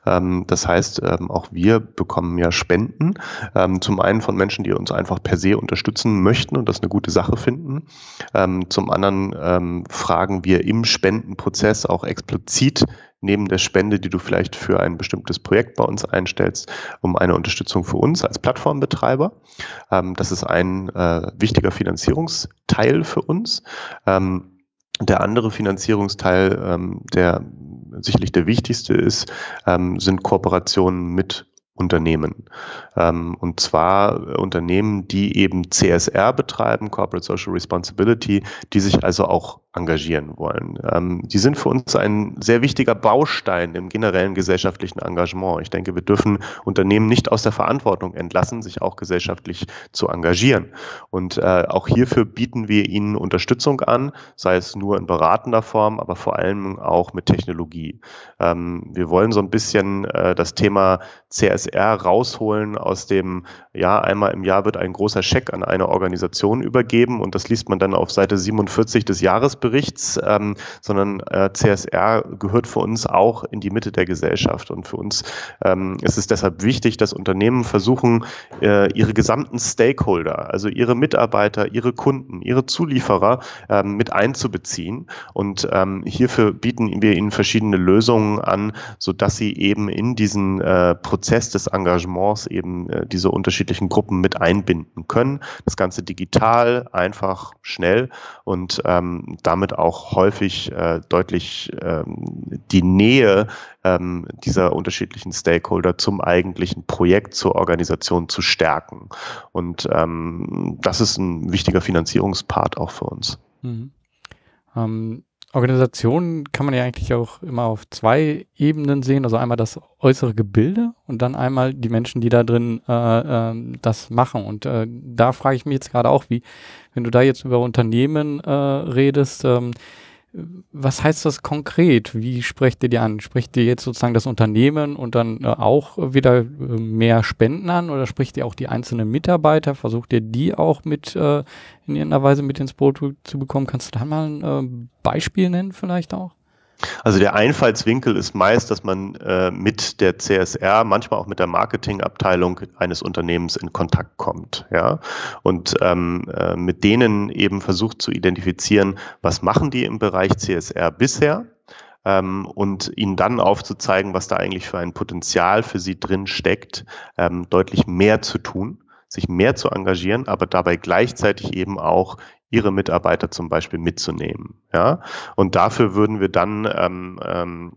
Ähm, das heißt, ähm, auch wir bekommen ja Spenden. Ähm, zum einen von Menschen, die uns einfach per se unterstützen möchten und das eine gute Sache finden. Ähm, zum anderen ähm, fragen wir im Spendenprozess auch explizit neben der Spende, die du vielleicht für ein bestimmtes Projekt bei uns einstellst, um eine Unterstützung für uns als Plattformbetreiber. Ähm, das ist ein äh, wichtiger Finanzierungsteil für uns. Ähm, der andere Finanzierungsteil, ähm, der sicherlich der wichtigste ist, sind Kooperationen mit Unternehmen. Und zwar äh, Unternehmen, die eben CSR betreiben, Corporate Social Responsibility, die sich also auch engagieren wollen. Ähm, die sind für uns ein sehr wichtiger Baustein im generellen gesellschaftlichen Engagement. Ich denke, wir dürfen Unternehmen nicht aus der Verantwortung entlassen, sich auch gesellschaftlich zu engagieren. Und äh, auch hierfür bieten wir ihnen Unterstützung an, sei es nur in beratender Form, aber vor allem auch mit Technologie. Ähm, wir wollen so ein bisschen äh, das Thema CSR rausholen aus dem, ja, einmal im Jahr wird ein großer Scheck an eine Organisation übergeben und das liest man dann auf Seite 47 des Jahresberichts Jahresberichts, ähm, sondern äh, CSR gehört für uns auch in die Mitte der Gesellschaft. Und für uns ähm, ist es deshalb wichtig, dass Unternehmen versuchen, äh, ihre gesamten Stakeholder, also ihre Mitarbeiter, ihre Kunden, ihre Zulieferer ähm, mit einzubeziehen. Und ähm, hierfür bieten wir ihnen verschiedene Lösungen an, sodass sie eben in diesen äh, Prozess des Engagements eben äh, diese unterschiedlichen Gruppen mit einbinden können. Das Ganze digital, einfach, schnell und ähm, da damit auch häufig äh, deutlich ähm, die Nähe ähm, dieser unterschiedlichen Stakeholder zum eigentlichen Projekt, zur Organisation zu stärken. Und ähm, das ist ein wichtiger Finanzierungspart auch für uns. Mhm. Ähm, Organisationen kann man ja eigentlich auch immer auf zwei Ebenen sehen. Also einmal das äußere Gebilde und dann einmal die Menschen, die da drin äh, äh, das machen. Und äh, da frage ich mich jetzt gerade auch, wie, wenn du da jetzt über Unternehmen äh, redest, ähm, was heißt das konkret? Wie sprecht ihr die an? Spricht ihr jetzt sozusagen das Unternehmen und dann äh, auch wieder äh, mehr Spenden an oder spricht ihr auch die einzelnen Mitarbeiter? Versucht ihr die auch mit äh, in irgendeiner Weise mit ins Boot zu bekommen? Kannst du da mal ein äh, Beispiel nennen vielleicht auch? Also der Einfallswinkel ist meist, dass man äh, mit der CSR, manchmal auch mit der Marketingabteilung eines Unternehmens in Kontakt kommt, ja, und ähm, äh, mit denen eben versucht zu identifizieren, was machen die im Bereich CSR bisher, ähm, und ihnen dann aufzuzeigen, was da eigentlich für ein Potenzial für sie drin steckt, ähm, deutlich mehr zu tun, sich mehr zu engagieren, aber dabei gleichzeitig eben auch ihre Mitarbeiter zum Beispiel mitzunehmen. Ja? Und dafür würden wir dann ähm, ähm,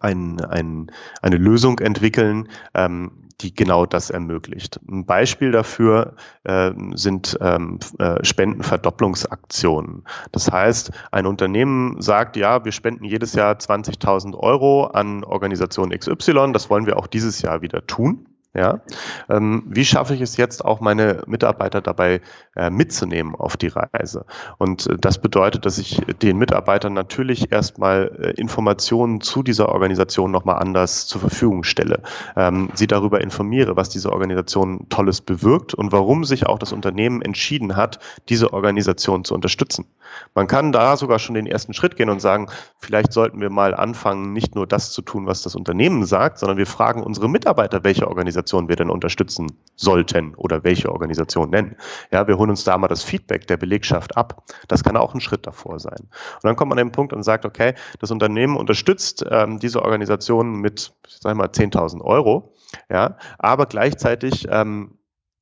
ein, ein, eine Lösung entwickeln, ähm, die genau das ermöglicht. Ein Beispiel dafür äh, sind ähm, äh, Spendenverdopplungsaktionen. Das heißt, ein Unternehmen sagt, ja, wir spenden jedes Jahr 20.000 Euro an Organisation XY, das wollen wir auch dieses Jahr wieder tun. Ja, ähm, wie schaffe ich es jetzt auch meine Mitarbeiter dabei äh, mitzunehmen auf die Reise? Und äh, das bedeutet, dass ich den Mitarbeitern natürlich erstmal äh, Informationen zu dieser Organisation nochmal anders zur Verfügung stelle, ähm, sie darüber informiere, was diese Organisation Tolles bewirkt und warum sich auch das Unternehmen entschieden hat, diese Organisation zu unterstützen. Man kann da sogar schon den ersten Schritt gehen und sagen, vielleicht sollten wir mal anfangen, nicht nur das zu tun, was das Unternehmen sagt, sondern wir fragen unsere Mitarbeiter, welche Organisation Organisation wir denn unterstützen sollten oder welche Organisation nennen. Ja, wir holen uns da mal das Feedback der Belegschaft ab. Das kann auch ein Schritt davor sein. Und dann kommt man an den Punkt und sagt, okay, das Unternehmen unterstützt ähm, diese Organisation mit, sagen wir mal, 10.000 Euro. Ja, aber gleichzeitig ähm,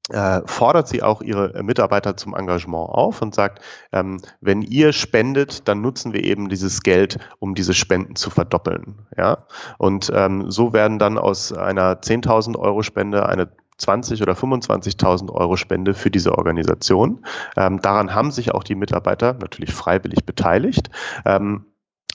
äh, fordert sie auch ihre Mitarbeiter zum Engagement auf und sagt, ähm, wenn ihr spendet, dann nutzen wir eben dieses Geld, um diese Spenden zu verdoppeln. Ja? Und ähm, so werden dann aus einer 10.000 Euro Spende eine 20 oder 25.000 Euro Spende für diese Organisation. Ähm, daran haben sich auch die Mitarbeiter natürlich freiwillig beteiligt. Ähm,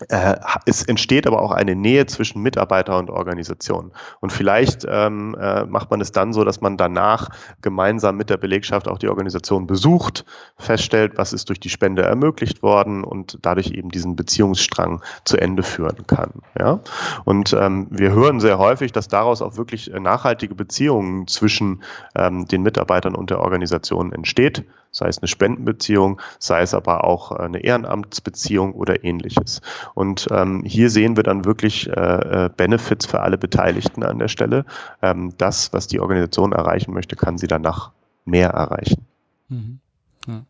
äh, es entsteht aber auch eine Nähe zwischen Mitarbeiter und Organisation. Und vielleicht ähm, äh, macht man es dann so, dass man danach gemeinsam mit der Belegschaft auch die Organisation besucht, feststellt, was ist durch die Spende ermöglicht worden und dadurch eben diesen Beziehungsstrang zu Ende führen kann. Ja? Und ähm, wir hören sehr häufig, dass daraus auch wirklich nachhaltige Beziehungen zwischen ähm, den Mitarbeitern und der Organisation entsteht sei es eine Spendenbeziehung, sei es aber auch eine Ehrenamtsbeziehung oder ähnliches. Und ähm, hier sehen wir dann wirklich äh, äh, Benefits für alle Beteiligten an der Stelle. Ähm, das, was die Organisation erreichen möchte, kann sie danach mehr erreichen. Mhm. Ja.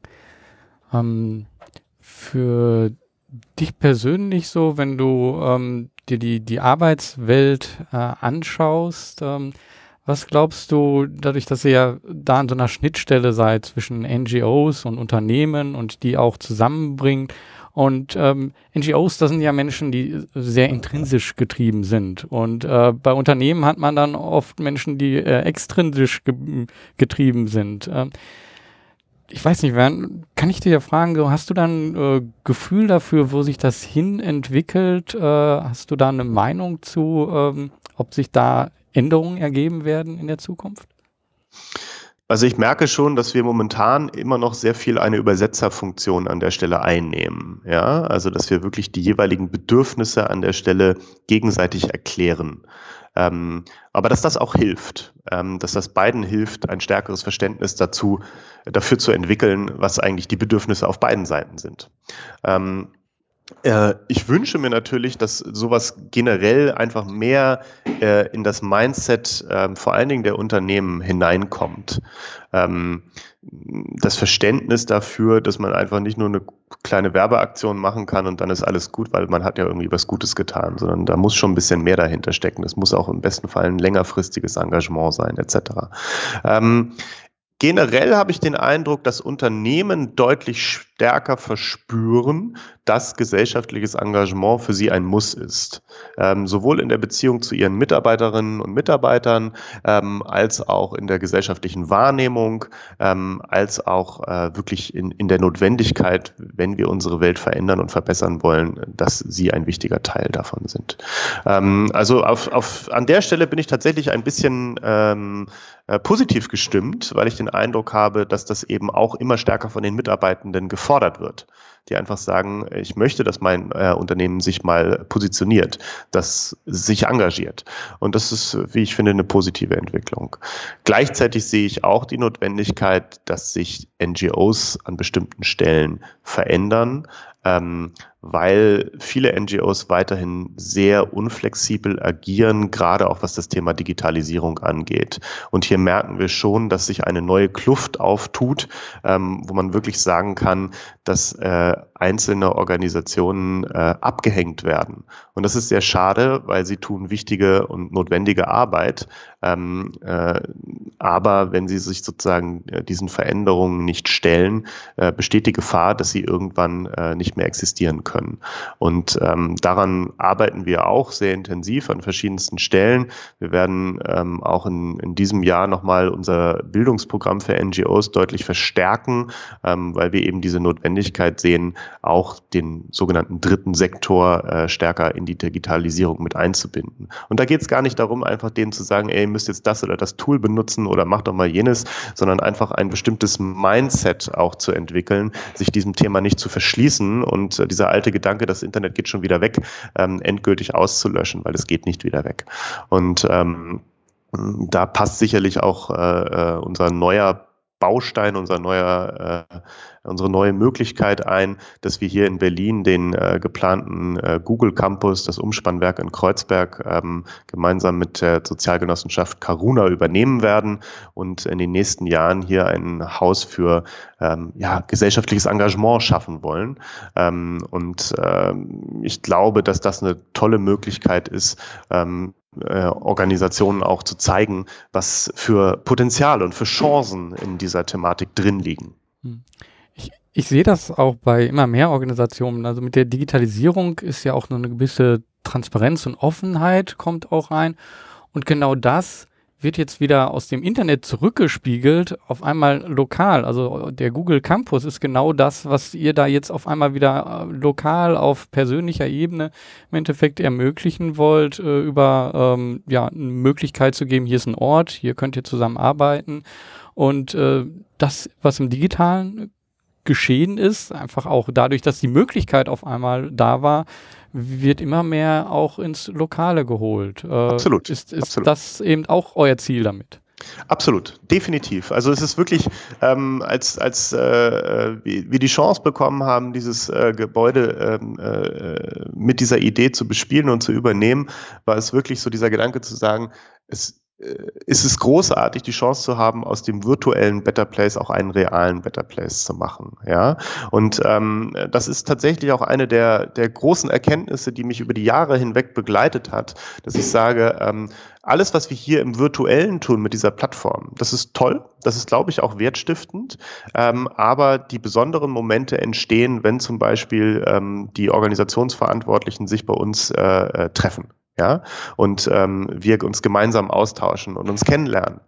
Ähm, für dich persönlich so, wenn du ähm, dir die, die Arbeitswelt äh, anschaust, ähm, was glaubst du, dadurch, dass ihr ja da an so einer Schnittstelle seid zwischen NGOs und Unternehmen und die auch zusammenbringt? Und ähm, NGOs, das sind ja Menschen, die sehr intrinsisch getrieben sind. Und äh, bei Unternehmen hat man dann oft Menschen, die äh, extrinsisch ge getrieben sind. Ähm, ich weiß nicht, kann ich dir ja fragen, hast du dann äh, Gefühl dafür, wo sich das hin entwickelt? Äh, hast du da eine Meinung zu, ähm, ob sich da Änderungen ergeben werden in der Zukunft? Also ich merke schon, dass wir momentan immer noch sehr viel eine Übersetzerfunktion an der Stelle einnehmen. Ja, also dass wir wirklich die jeweiligen Bedürfnisse an der Stelle gegenseitig erklären. Ähm, aber dass das auch hilft, ähm, dass das beiden hilft, ein stärkeres Verständnis dazu, dafür zu entwickeln, was eigentlich die Bedürfnisse auf beiden Seiten sind. Ähm, äh, ich wünsche mir natürlich, dass sowas generell einfach mehr äh, in das Mindset äh, vor allen Dingen der Unternehmen hineinkommt. Ähm, das Verständnis dafür, dass man einfach nicht nur eine kleine Werbeaktion machen kann und dann ist alles gut, weil man hat ja irgendwie was Gutes getan, sondern da muss schon ein bisschen mehr dahinter stecken. Das muss auch im besten Fall ein längerfristiges Engagement sein, etc. Ähm, Generell habe ich den Eindruck, dass Unternehmen deutlich stärker verspüren, dass gesellschaftliches Engagement für sie ein Muss ist. Ähm, sowohl in der Beziehung zu ihren Mitarbeiterinnen und Mitarbeitern, ähm, als auch in der gesellschaftlichen Wahrnehmung, ähm, als auch äh, wirklich in, in der Notwendigkeit, wenn wir unsere Welt verändern und verbessern wollen, dass sie ein wichtiger Teil davon sind. Ähm, also auf, auf, an der Stelle bin ich tatsächlich ein bisschen ähm, äh, positiv gestimmt, weil ich den Eindruck habe, dass das eben auch immer stärker von den Mitarbeitenden gefordert wird, die einfach sagen, ich möchte, dass mein äh, Unternehmen sich mal positioniert, dass sich engagiert. Und das ist, wie ich finde, eine positive Entwicklung. Gleichzeitig sehe ich auch die Notwendigkeit, dass sich NGOs an bestimmten Stellen verändern, ähm, weil viele NGOs weiterhin sehr unflexibel agieren, gerade auch was das Thema Digitalisierung angeht. Und hier merken wir schon, dass sich eine neue Kluft auftut, ähm, wo man wirklich sagen kann, dass äh, einzelne Organisationen äh, abgehängt werden. Und das ist sehr schade, weil sie tun wichtige und notwendige Arbeit. Ähm, äh, aber wenn sie sich sozusagen äh, diesen Veränderungen nicht stellen, äh, besteht die Gefahr, dass sie irgendwann äh, nicht mehr existieren können können. Und ähm, daran arbeiten wir auch sehr intensiv an verschiedensten Stellen. Wir werden ähm, auch in, in diesem Jahr nochmal unser Bildungsprogramm für NGOs deutlich verstärken, ähm, weil wir eben diese Notwendigkeit sehen, auch den sogenannten dritten Sektor äh, stärker in die Digitalisierung mit einzubinden. Und da geht es gar nicht darum, einfach denen zu sagen, ey, ihr müsst jetzt das oder das Tool benutzen oder macht doch mal jenes, sondern einfach ein bestimmtes Mindset auch zu entwickeln, sich diesem Thema nicht zu verschließen und äh, dieser alte Gedanke, das Internet geht schon wieder weg, ähm, endgültig auszulöschen, weil es geht nicht wieder weg. Und ähm, da passt sicherlich auch äh, äh unser neuer Baustein, unser neuer, äh, unsere neue Möglichkeit ein, dass wir hier in Berlin den äh, geplanten äh, Google Campus, das Umspannwerk in Kreuzberg, ähm, gemeinsam mit der Sozialgenossenschaft Karuna übernehmen werden und in den nächsten Jahren hier ein Haus für ähm, ja, gesellschaftliches Engagement schaffen wollen. Ähm, und ähm, ich glaube, dass das eine tolle Möglichkeit ist, ähm, äh, Organisationen auch zu zeigen, was für Potenzial und für Chancen in dieser Thematik drin liegen. Hm. Ich, sehe das auch bei immer mehr Organisationen. Also mit der Digitalisierung ist ja auch nur eine gewisse Transparenz und Offenheit kommt auch rein. Und genau das wird jetzt wieder aus dem Internet zurückgespiegelt, auf einmal lokal. Also der Google Campus ist genau das, was ihr da jetzt auf einmal wieder äh, lokal auf persönlicher Ebene im Endeffekt ermöglichen wollt, äh, über ähm, ja, eine Möglichkeit zu geben, hier ist ein Ort, hier könnt ihr zusammenarbeiten. Und äh, das, was im digitalen geschehen ist, einfach auch dadurch, dass die Möglichkeit auf einmal da war, wird immer mehr auch ins Lokale geholt. Äh, absolut. Ist, ist absolut. das eben auch euer Ziel damit? Absolut, definitiv. Also es ist wirklich, ähm, als, als äh, wir die Chance bekommen haben, dieses äh, Gebäude ähm, äh, mit dieser Idee zu bespielen und zu übernehmen, war es wirklich so dieser Gedanke zu sagen, es ist es großartig, die Chance zu haben, aus dem virtuellen Better Place auch einen realen Better Place zu machen. Ja, und ähm, das ist tatsächlich auch eine der, der großen Erkenntnisse, die mich über die Jahre hinweg begleitet hat, dass ich sage, ähm, alles, was wir hier im Virtuellen tun mit dieser Plattform, das ist toll, das ist, glaube ich, auch wertstiftend, ähm, aber die besonderen Momente entstehen, wenn zum Beispiel ähm, die Organisationsverantwortlichen sich bei uns äh, äh, treffen ja, und ähm, wir uns gemeinsam austauschen und uns kennenlernen.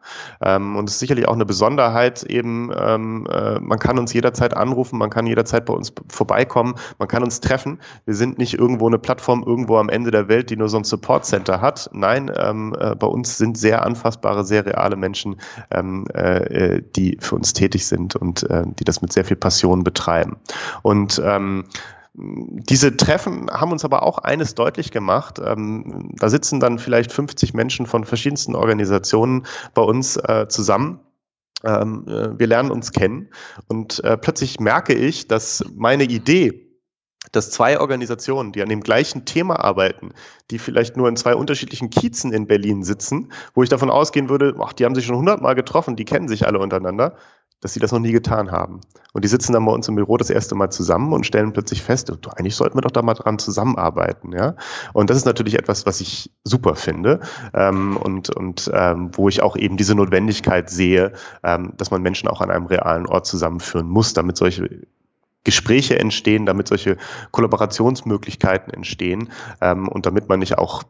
Ähm, und es ist sicherlich auch eine Besonderheit eben, ähm, äh, man kann uns jederzeit anrufen, man kann jederzeit bei uns vorbeikommen, man kann uns treffen. Wir sind nicht irgendwo eine Plattform irgendwo am Ende der Welt, die nur so ein Support Center hat. Nein, ähm, äh, bei uns sind sehr anfassbare, sehr reale Menschen, ähm, äh, die für uns tätig sind und äh, die das mit sehr viel Passion betreiben. Und ähm, diese Treffen haben uns aber auch eines deutlich gemacht. Ähm, da sitzen dann vielleicht 50 Menschen von verschiedensten Organisationen bei uns äh, zusammen. Ähm, äh, wir lernen uns kennen und äh, plötzlich merke ich, dass meine Idee, dass zwei Organisationen, die an dem gleichen Thema arbeiten, die vielleicht nur in zwei unterschiedlichen Kiezen in Berlin sitzen, wo ich davon ausgehen würde, ach, die haben sich schon hundertmal getroffen, die kennen sich alle untereinander, dass sie das noch nie getan haben. Und die sitzen dann bei uns im Büro das erste Mal zusammen und stellen plötzlich fest, eigentlich sollten wir doch da mal dran zusammenarbeiten, ja. Und das ist natürlich etwas, was ich super finde ähm, und, und ähm, wo ich auch eben diese Notwendigkeit sehe, ähm, dass man Menschen auch an einem realen Ort zusammenführen muss, damit solche Gespräche entstehen, damit solche Kollaborationsmöglichkeiten entstehen ähm, und damit man nicht auch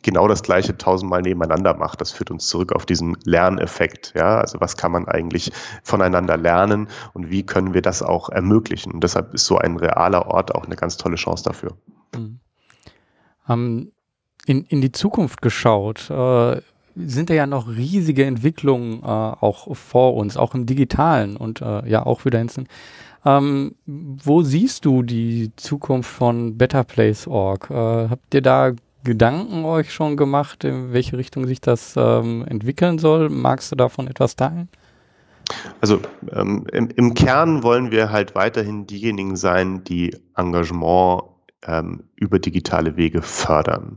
genau das gleiche tausendmal nebeneinander macht. Das führt uns zurück auf diesen Lerneffekt. Ja, also was kann man eigentlich voneinander lernen und wie können wir das auch ermöglichen? Und deshalb ist so ein realer Ort auch eine ganz tolle Chance dafür. Mhm. Ähm, in, in die Zukunft geschaut, äh, sind da ja noch riesige Entwicklungen äh, auch vor uns, auch im Digitalen und äh, ja auch wieder ins ähm, wo siehst du die Zukunft von Better Place.org? Äh, habt ihr da Gedanken euch schon gemacht, in welche Richtung sich das ähm, entwickeln soll? Magst du davon etwas teilen? Also ähm, im, im, Kern wollen wir halt weiterhin diejenigen sein, die Engagement über digitale Wege fördern.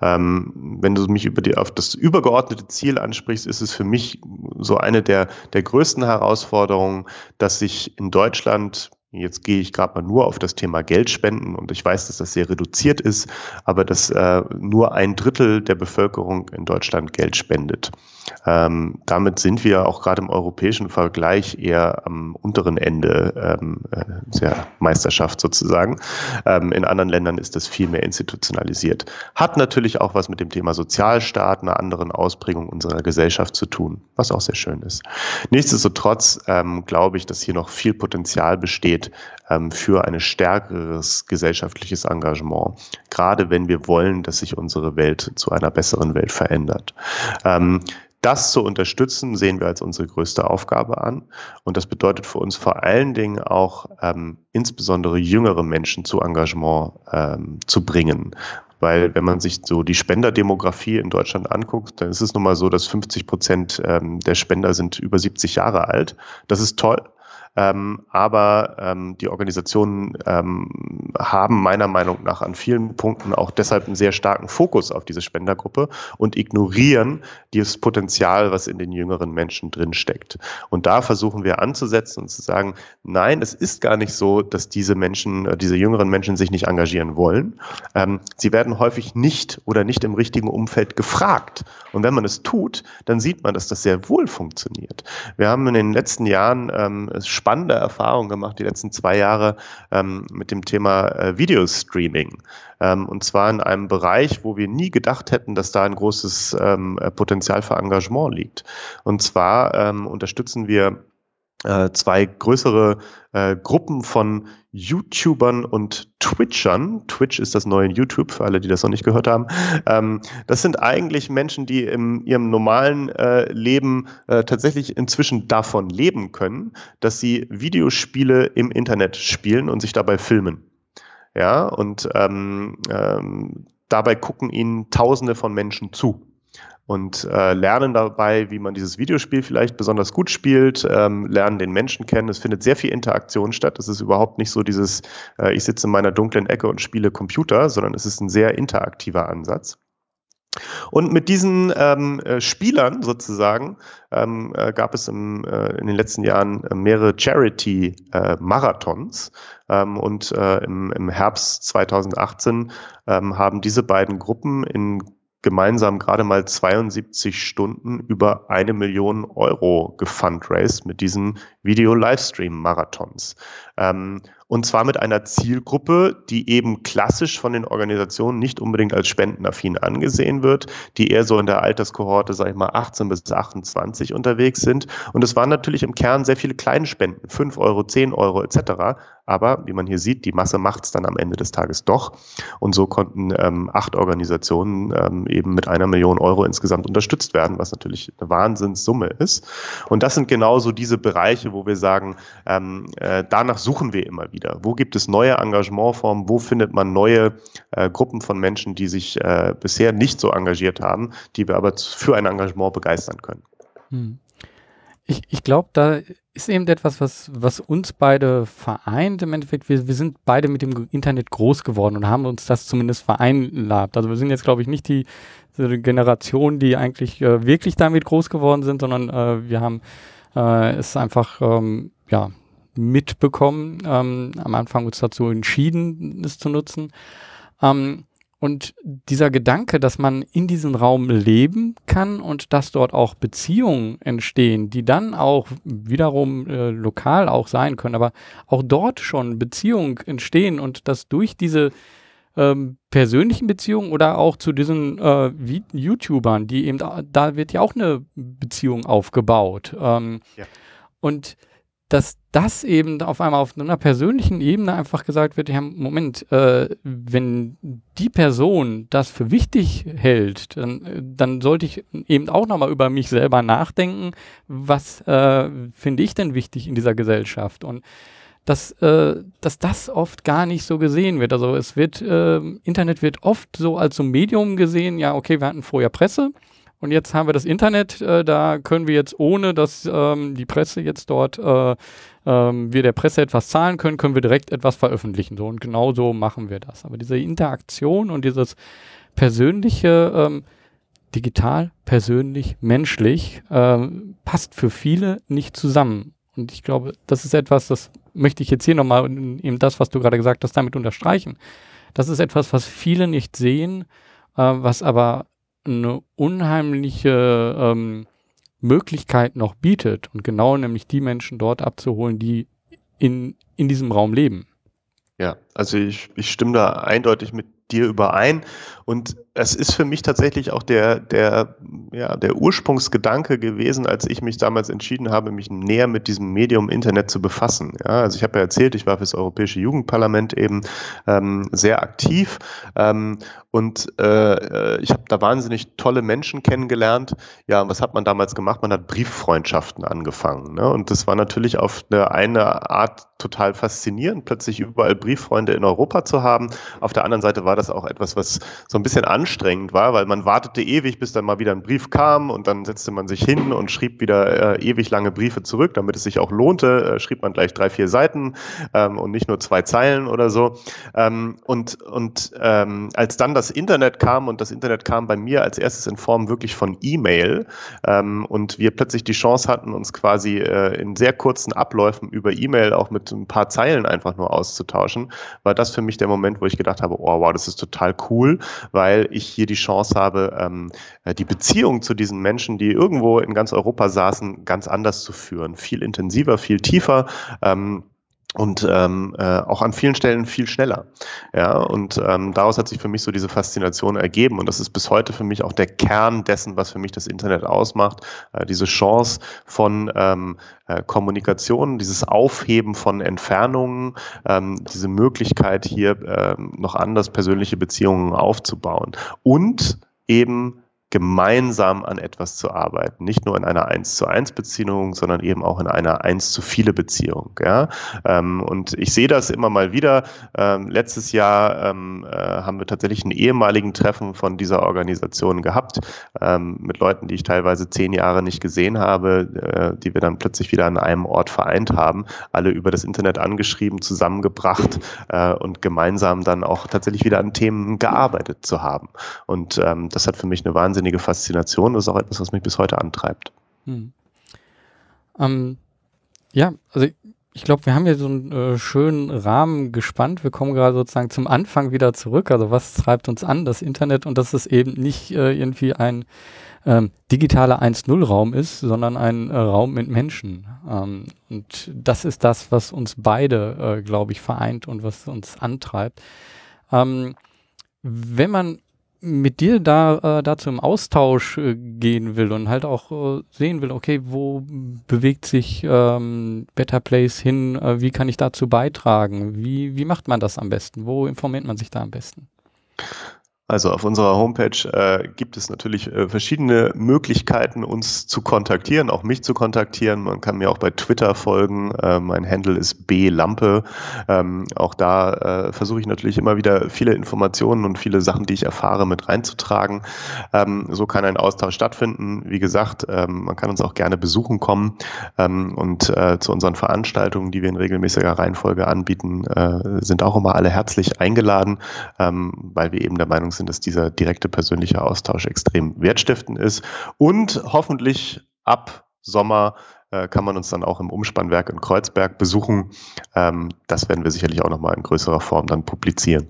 Ähm, wenn du mich über die, auf das übergeordnete Ziel ansprichst, ist es für mich so eine der, der größten Herausforderungen, dass sich in Deutschland Jetzt gehe ich gerade mal nur auf das Thema Geldspenden und ich weiß, dass das sehr reduziert ist, aber dass äh, nur ein Drittel der Bevölkerung in Deutschland Geld spendet. Ähm, damit sind wir auch gerade im europäischen Vergleich eher am unteren Ende ähm, äh, der Meisterschaft sozusagen. Ähm, in anderen Ländern ist das viel mehr institutionalisiert. Hat natürlich auch was mit dem Thema Sozialstaat, einer anderen Ausprägung unserer Gesellschaft zu tun, was auch sehr schön ist. Nichtsdestotrotz ähm, glaube ich, dass hier noch viel Potenzial besteht, ähm, für ein stärkeres gesellschaftliches Engagement, gerade wenn wir wollen, dass sich unsere Welt zu einer besseren Welt verändert. Das zu unterstützen, sehen wir als unsere größte Aufgabe an. Und das bedeutet für uns vor allen Dingen auch, ähm, insbesondere jüngere Menschen zu Engagement ähm, zu bringen. Weil wenn man sich so die Spenderdemografie in Deutschland anguckt, dann ist es nun mal so, dass 50 Prozent ähm, der Spender sind über 70 Jahre alt. Das ist toll. Ähm, aber ähm, die Organisationen ähm, haben meiner Meinung nach an vielen Punkten auch deshalb einen sehr starken Fokus auf diese Spendergruppe und ignorieren dieses Potenzial, was in den jüngeren Menschen drinsteckt. Und da versuchen wir anzusetzen und zu sagen, nein, es ist gar nicht so, dass diese Menschen, äh, diese jüngeren Menschen sich nicht engagieren wollen. Ähm, sie werden häufig nicht oder nicht im richtigen Umfeld gefragt. Und wenn man es tut, dann sieht man, dass das sehr wohl funktioniert. Wir haben in den letzten Jahren ähm, spannende Erfahrung gemacht, die letzten zwei Jahre ähm, mit dem Thema äh, Videostreaming. Ähm, und zwar in einem Bereich, wo wir nie gedacht hätten, dass da ein großes ähm, Potenzial für Engagement liegt. Und zwar ähm, unterstützen wir zwei größere äh, Gruppen von YouTubern und Twitchern. Twitch ist das neue YouTube, für alle, die das noch nicht gehört haben. Ähm, das sind eigentlich Menschen, die in ihrem normalen äh, Leben äh, tatsächlich inzwischen davon leben können, dass sie Videospiele im Internet spielen und sich dabei filmen. Ja, und ähm, ähm, dabei gucken ihnen Tausende von Menschen zu und äh, lernen dabei, wie man dieses Videospiel vielleicht besonders gut spielt, ähm, lernen den Menschen kennen. Es findet sehr viel Interaktion statt. Es ist überhaupt nicht so dieses, äh, ich sitze in meiner dunklen Ecke und spiele Computer, sondern es ist ein sehr interaktiver Ansatz. Und mit diesen ähm, äh, Spielern sozusagen ähm, äh, gab es im, äh, in den letzten Jahren äh, mehrere Charity-Marathons. Äh, ähm, und äh, im, im Herbst 2018 ähm, haben diese beiden Gruppen in gemeinsam gerade mal 72 Stunden über eine Million Euro gefundraised mit diesen Video-Livestream-Marathons. Ähm, und zwar mit einer Zielgruppe, die eben klassisch von den Organisationen nicht unbedingt als spendenaffin angesehen wird, die eher so in der Alterskohorte, sage ich mal, 18 bis 28 unterwegs sind. Und es waren natürlich im Kern sehr viele kleine Spenden, 5 Euro, 10 Euro etc. Aber wie man hier sieht, die Masse macht es dann am Ende des Tages doch. Und so konnten ähm, acht Organisationen ähm, eben mit einer Million Euro insgesamt unterstützt werden, was natürlich eine Wahnsinnssumme ist. Und das sind genauso diese Bereiche, wo wir sagen, ähm, äh, danach suchen wir immer wieder. Wo gibt es neue Engagementformen? Wo findet man neue äh, Gruppen von Menschen, die sich äh, bisher nicht so engagiert haben, die wir aber für ein Engagement begeistern können? Hm. Ich, ich glaube, da ist eben etwas, was, was uns beide vereint. Im Endeffekt, wir, wir sind beide mit dem Internet groß geworden und haben uns das zumindest vereinlabt. Also wir sind jetzt, glaube ich, nicht die, die Generation, die eigentlich äh, wirklich damit groß geworden sind, sondern äh, wir haben äh, es einfach ähm, ja, mitbekommen, ähm, am Anfang uns dazu entschieden, es zu nutzen. Ähm, und dieser Gedanke, dass man in diesem Raum leben kann und dass dort auch Beziehungen entstehen, die dann auch wiederum äh, lokal auch sein können, aber auch dort schon Beziehungen entstehen und dass durch diese ähm, persönlichen Beziehungen oder auch zu diesen äh, YouTubern, die eben, da wird ja auch eine Beziehung aufgebaut. Ähm, ja. Und dass das eben auf einmal auf einer persönlichen Ebene einfach gesagt wird, ja, Moment, äh, wenn die Person das für wichtig hält, dann, dann sollte ich eben auch nochmal über mich selber nachdenken, was äh, finde ich denn wichtig in dieser Gesellschaft? Und dass, äh, dass das oft gar nicht so gesehen wird. Also es wird, äh, Internet wird oft so als so Medium gesehen, ja, okay, wir hatten vorher Presse, und jetzt haben wir das Internet, äh, da können wir jetzt, ohne dass ähm, die Presse jetzt dort, äh, ähm, wir der Presse etwas zahlen können, können wir direkt etwas veröffentlichen. So und genau so machen wir das. Aber diese Interaktion und dieses persönliche, ähm, digital, persönlich, menschlich, ähm, passt für viele nicht zusammen. Und ich glaube, das ist etwas, das möchte ich jetzt hier nochmal eben das, was du gerade gesagt hast, damit unterstreichen. Das ist etwas, was viele nicht sehen, äh, was aber eine unheimliche ähm, Möglichkeit noch bietet und genau nämlich die Menschen dort abzuholen, die in, in diesem Raum leben. Ja, also ich, ich stimme da eindeutig mit dir überein. Und es ist für mich tatsächlich auch der, der, ja, der Ursprungsgedanke gewesen, als ich mich damals entschieden habe, mich näher mit diesem Medium Internet zu befassen. Ja, also ich habe ja erzählt, ich war für das Europäische Jugendparlament eben ähm, sehr aktiv ähm, und äh, ich habe da wahnsinnig tolle Menschen kennengelernt. Ja, und was hat man damals gemacht? Man hat Brieffreundschaften angefangen. Ne? Und das war natürlich auf eine, eine Art total faszinierend, plötzlich überall Brieffreunde in Europa zu haben. Auf der anderen Seite war das auch etwas, was so ein bisschen anstrengend war, weil man wartete ewig, bis dann mal wieder ein Brief kam und dann setzte man sich hin und schrieb wieder äh, ewig lange Briefe zurück, damit es sich auch lohnte, äh, schrieb man gleich drei, vier Seiten ähm, und nicht nur zwei Zeilen oder so. Ähm, und und ähm, als dann das Internet kam und das Internet kam bei mir als erstes in Form wirklich von E-Mail ähm, und wir plötzlich die Chance hatten, uns quasi äh, in sehr kurzen Abläufen über E-Mail auch mit ein paar Zeilen einfach nur auszutauschen, war das für mich der Moment, wo ich gedacht habe, oh wow, das ist total cool, weil ich hier die Chance habe, ähm, äh, die Beziehung zu diesen Menschen, die irgendwo in ganz Europa saßen, ganz anders zu führen. Viel intensiver, viel tiefer. Ähm, und ähm, äh, auch an vielen Stellen viel schneller. Ja, und ähm, daraus hat sich für mich so diese Faszination ergeben. Und das ist bis heute für mich auch der Kern dessen, was für mich das Internet ausmacht, äh, diese Chance von ähm, äh, Kommunikation, dieses Aufheben von Entfernungen, ähm, diese Möglichkeit hier ähm, noch anders persönliche Beziehungen aufzubauen. Und eben gemeinsam an etwas zu arbeiten. Nicht nur in einer 1 zu 1 Beziehung, sondern eben auch in einer 1 zu viele Beziehung. Ja? Ähm, und ich sehe das immer mal wieder. Ähm, letztes Jahr ähm, äh, haben wir tatsächlich einen ehemaligen Treffen von dieser Organisation gehabt, mit Leuten, die ich teilweise zehn Jahre nicht gesehen habe, äh, die wir dann plötzlich wieder an einem Ort vereint haben, alle über das Internet angeschrieben, zusammengebracht äh, und gemeinsam dann auch tatsächlich wieder an Themen gearbeitet zu haben. Und das hat für mich eine wahnsinnige wahnsinnige Faszination. Das ist auch etwas, was mich bis heute antreibt. Hm. Ähm, ja, also ich glaube, wir haben hier so einen äh, schönen Rahmen gespannt. Wir kommen gerade sozusagen zum Anfang wieder zurück. Also was treibt uns an, das Internet und dass es eben nicht äh, irgendwie ein ähm, digitaler 1.0-Raum ist, sondern ein äh, Raum mit Menschen. Ähm, und das ist das, was uns beide, äh, glaube ich, vereint und was uns antreibt. Ähm, wenn man mit dir da äh, dazu im Austausch äh, gehen will und halt auch äh, sehen will, okay, wo bewegt sich ähm, Better Place hin, äh, wie kann ich dazu beitragen, wie, wie macht man das am besten, wo informiert man sich da am besten? Also auf unserer Homepage äh, gibt es natürlich äh, verschiedene Möglichkeiten, uns zu kontaktieren, auch mich zu kontaktieren. Man kann mir auch bei Twitter folgen. Äh, mein Handle ist blampe. Ähm, auch da äh, versuche ich natürlich immer wieder viele Informationen und viele Sachen, die ich erfahre, mit reinzutragen. Ähm, so kann ein Austausch stattfinden. Wie gesagt, ähm, man kann uns auch gerne besuchen kommen ähm, und äh, zu unseren Veranstaltungen, die wir in regelmäßiger Reihenfolge anbieten, äh, sind auch immer alle herzlich eingeladen, ähm, weil wir eben der Meinung sind, sind, dass dieser direkte persönliche Austausch extrem wertstiftend ist. Und hoffentlich ab Sommer äh, kann man uns dann auch im Umspannwerk in Kreuzberg besuchen. Ähm, das werden wir sicherlich auch nochmal in größerer Form dann publizieren.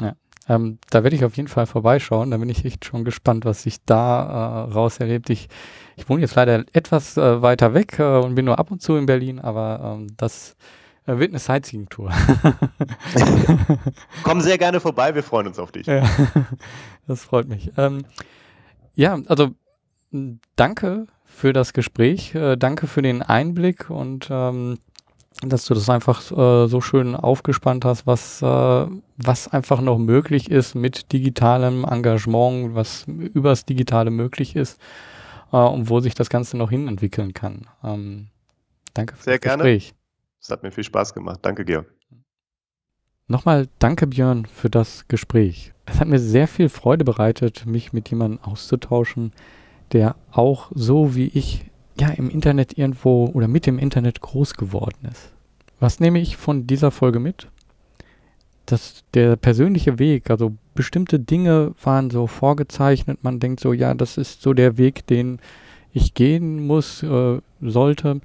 Ja. Ähm, da werde ich auf jeden Fall vorbeischauen. Da bin ich echt schon gespannt, was sich da äh, raus erlebt. Ich, ich wohne jetzt leider etwas äh, weiter weg äh, und bin nur ab und zu in Berlin, aber ähm, das äh, wird eine Sightseeing-Tour. Komm sehr gerne vorbei, wir freuen uns auf dich. Ja, das freut mich. Ähm, ja, also danke für das Gespräch, äh, danke für den Einblick und ähm, dass du das einfach äh, so schön aufgespannt hast, was, äh, was einfach noch möglich ist mit digitalem Engagement, was übers Digitale möglich ist äh, und wo sich das Ganze noch hin entwickeln kann. Ähm, danke für Sehr das gerne. Gespräch. Es hat mir viel Spaß gemacht. Danke, Georg. Nochmal danke, Björn, für das Gespräch. Es hat mir sehr viel Freude bereitet, mich mit jemandem auszutauschen, der auch so wie ich ja im Internet irgendwo oder mit dem Internet groß geworden ist. Was nehme ich von dieser Folge mit? Dass der persönliche Weg, also bestimmte Dinge waren so vorgezeichnet, man denkt so, ja, das ist so der Weg, den ich gehen muss, äh, sollte.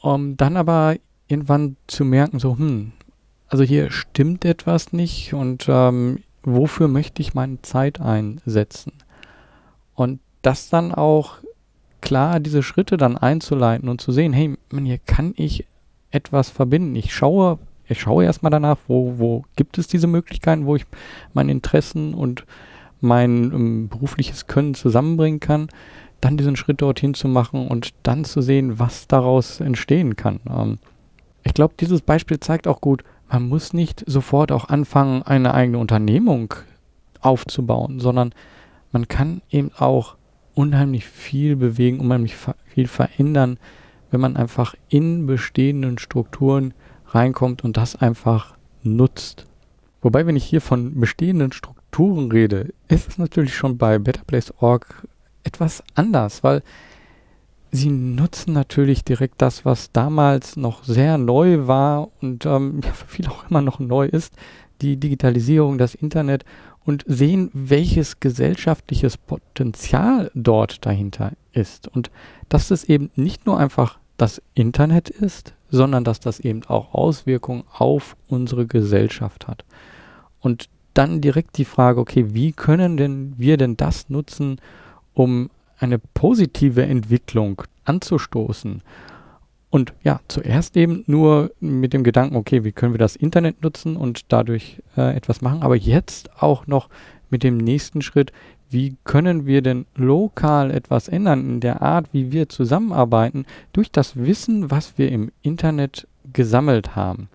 Um dann aber irgendwann zu merken, so, hm, also hier stimmt etwas nicht und ähm, wofür möchte ich meine Zeit einsetzen? Und das dann auch klar, diese Schritte dann einzuleiten und zu sehen, hey, man, hier kann ich etwas verbinden. Ich schaue ich schaue erstmal danach, wo, wo gibt es diese Möglichkeiten, wo ich meine Interessen und mein ähm, berufliches Können zusammenbringen kann, dann diesen Schritt dorthin zu machen und dann zu sehen, was daraus entstehen kann. Ähm, ich glaube, dieses Beispiel zeigt auch gut, man muss nicht sofort auch anfangen, eine eigene Unternehmung aufzubauen, sondern man kann eben auch unheimlich viel bewegen, unheimlich viel verändern, wenn man einfach in bestehenden Strukturen reinkommt und das einfach nutzt. Wobei, wenn ich hier von bestehenden Strukturen rede, ist es natürlich schon bei BetterPlace.org etwas anders, weil sie nutzen natürlich direkt das, was damals noch sehr neu war und ähm, ja, für viele auch immer noch neu ist, die Digitalisierung, das Internet und sehen, welches gesellschaftliches Potenzial dort dahinter ist. Und dass es eben nicht nur einfach das Internet ist, sondern dass das eben auch Auswirkungen auf unsere Gesellschaft hat. Und dann direkt die Frage, okay, wie können denn wir denn das nutzen, um eine positive Entwicklung anzustoßen? Und ja, zuerst eben nur mit dem Gedanken, okay, wie können wir das Internet nutzen und dadurch äh, etwas machen, aber jetzt auch noch mit dem nächsten Schritt, wie können wir denn lokal etwas ändern in der Art, wie wir zusammenarbeiten, durch das Wissen, was wir im Internet gesammelt haben.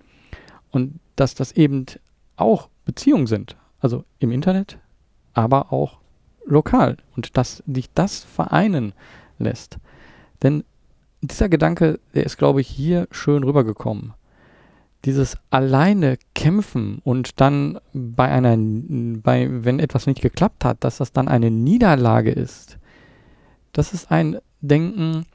Und dass das eben auch Beziehungen sind, also im Internet, aber auch lokal und dass sich das vereinen lässt. Denn dieser Gedanke, der ist, glaube ich, hier schön rübergekommen. Dieses alleine kämpfen und dann bei einer, bei, wenn etwas nicht geklappt hat, dass das dann eine Niederlage ist, das ist ein Denken,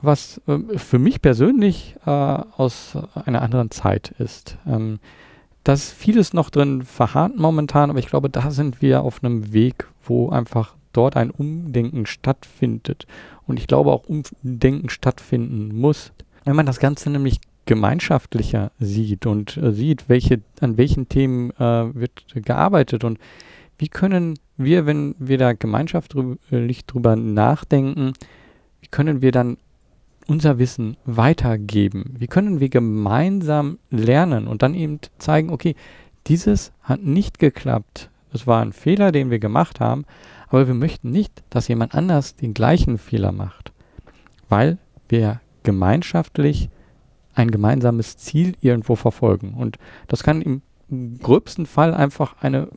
was äh, für mich persönlich äh, aus einer anderen Zeit ist. Ähm, da ist vieles noch drin verharrt momentan, aber ich glaube, da sind wir auf einem Weg, wo einfach dort ein Umdenken stattfindet. Und ich glaube auch Umdenken stattfinden muss. Wenn man das Ganze nämlich gemeinschaftlicher sieht und äh, sieht, welche, an welchen Themen äh, wird gearbeitet und wie können wir, wenn wir da gemeinschaftlich drüber nachdenken, wie können wir dann unser Wissen weitergeben? Wie können wir gemeinsam lernen und dann eben zeigen, okay, dieses hat nicht geklappt. Das war ein Fehler, den wir gemacht haben, aber wir möchten nicht, dass jemand anders den gleichen Fehler macht, weil wir gemeinschaftlich ein gemeinsames Ziel irgendwo verfolgen. Und das kann im gröbsten Fall einfach eine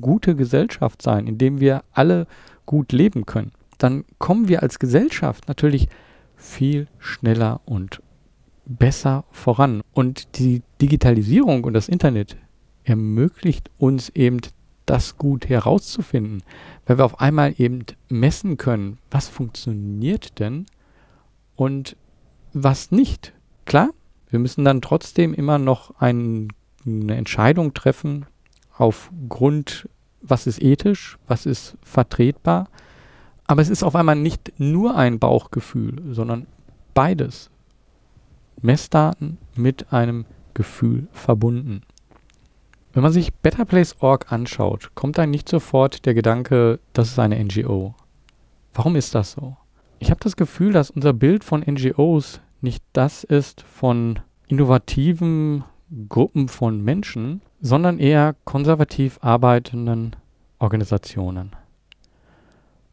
gute Gesellschaft sein, in dem wir alle gut leben können. Dann kommen wir als Gesellschaft natürlich viel schneller und besser voran. Und die Digitalisierung und das Internet ermöglicht uns eben das gut herauszufinden, weil wir auf einmal eben messen können, was funktioniert denn und was nicht. Klar, wir müssen dann trotzdem immer noch ein, eine Entscheidung treffen aufgrund, was ist ethisch, was ist vertretbar. Aber es ist auf einmal nicht nur ein Bauchgefühl, sondern beides. Messdaten mit einem Gefühl verbunden. Wenn man sich BetterPlace.org anschaut, kommt dann nicht sofort der Gedanke, das ist eine NGO. Warum ist das so? Ich habe das Gefühl, dass unser Bild von NGOs nicht das ist von innovativen Gruppen von Menschen, sondern eher konservativ arbeitenden Organisationen.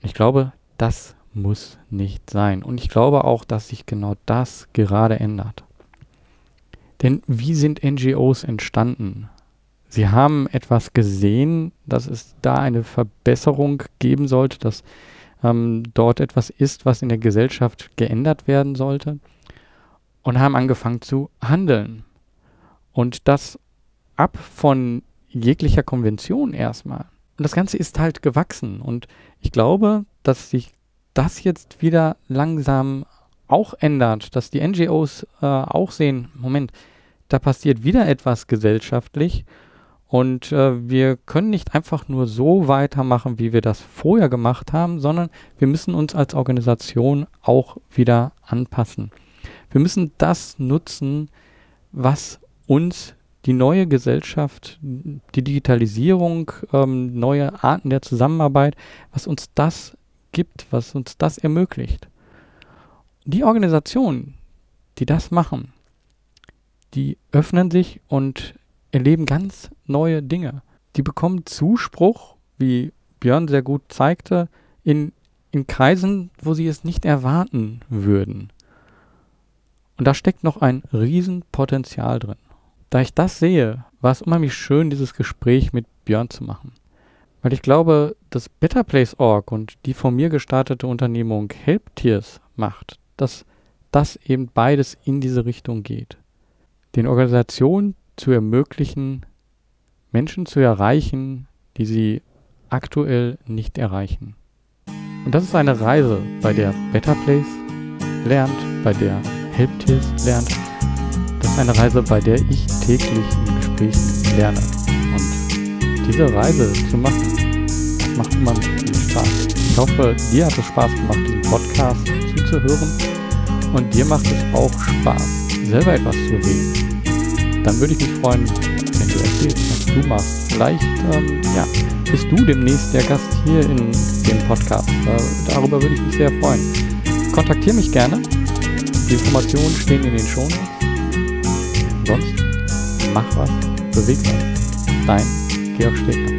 Ich glaube, das muss nicht sein. Und ich glaube auch, dass sich genau das gerade ändert. Denn wie sind NGOs entstanden? Sie haben etwas gesehen, dass es da eine Verbesserung geben sollte, dass ähm, dort etwas ist, was in der Gesellschaft geändert werden sollte und haben angefangen zu handeln. Und das ab von jeglicher Konvention erstmal. Und das Ganze ist halt gewachsen. Und ich glaube, dass sich das jetzt wieder langsam auch ändert, dass die NGOs äh, auch sehen, Moment, da passiert wieder etwas gesellschaftlich und äh, wir können nicht einfach nur so weitermachen, wie wir das vorher gemacht haben, sondern wir müssen uns als Organisation auch wieder anpassen. Wir müssen das nutzen, was uns die neue Gesellschaft, die Digitalisierung, ähm, neue Arten der Zusammenarbeit, was uns das gibt, was uns das ermöglicht. Die Organisationen, die das machen, die öffnen sich und erleben ganz neue Dinge. Die bekommen Zuspruch, wie Björn sehr gut zeigte, in, in Kreisen, wo sie es nicht erwarten würden. Und da steckt noch ein Riesenpotenzial drin. Da ich das sehe, war es unheimlich schön, dieses Gespräch mit Björn zu machen. Weil ich glaube, dass Better Place Org und die von mir gestartete Unternehmung Helptiers macht, dass das eben beides in diese Richtung geht. Den Organisationen zu ermöglichen, Menschen zu erreichen, die sie aktuell nicht erreichen. Und das ist eine Reise, bei der Better Place lernt, bei der Helptiers lernt. Das ist eine Reise, bei der ich täglich in Gesprächen lerne. Und diese Reise zu machen, macht immer viel Spaß. Ich hoffe, dir hat es Spaß gemacht, diesen Podcast zuzuhören. Und dir macht es auch Spaß, selber etwas zu reden. Dann würde ich mich freuen, wenn du erzählst, was du machst. Vielleicht, ähm, ja, bist du demnächst der Gast hier in dem Podcast. Äh, darüber würde ich mich sehr freuen. Kontaktiere mich gerne. Die Informationen stehen in den Shownotes. Sonst mach was, beweg was. Dein Georg Stegner.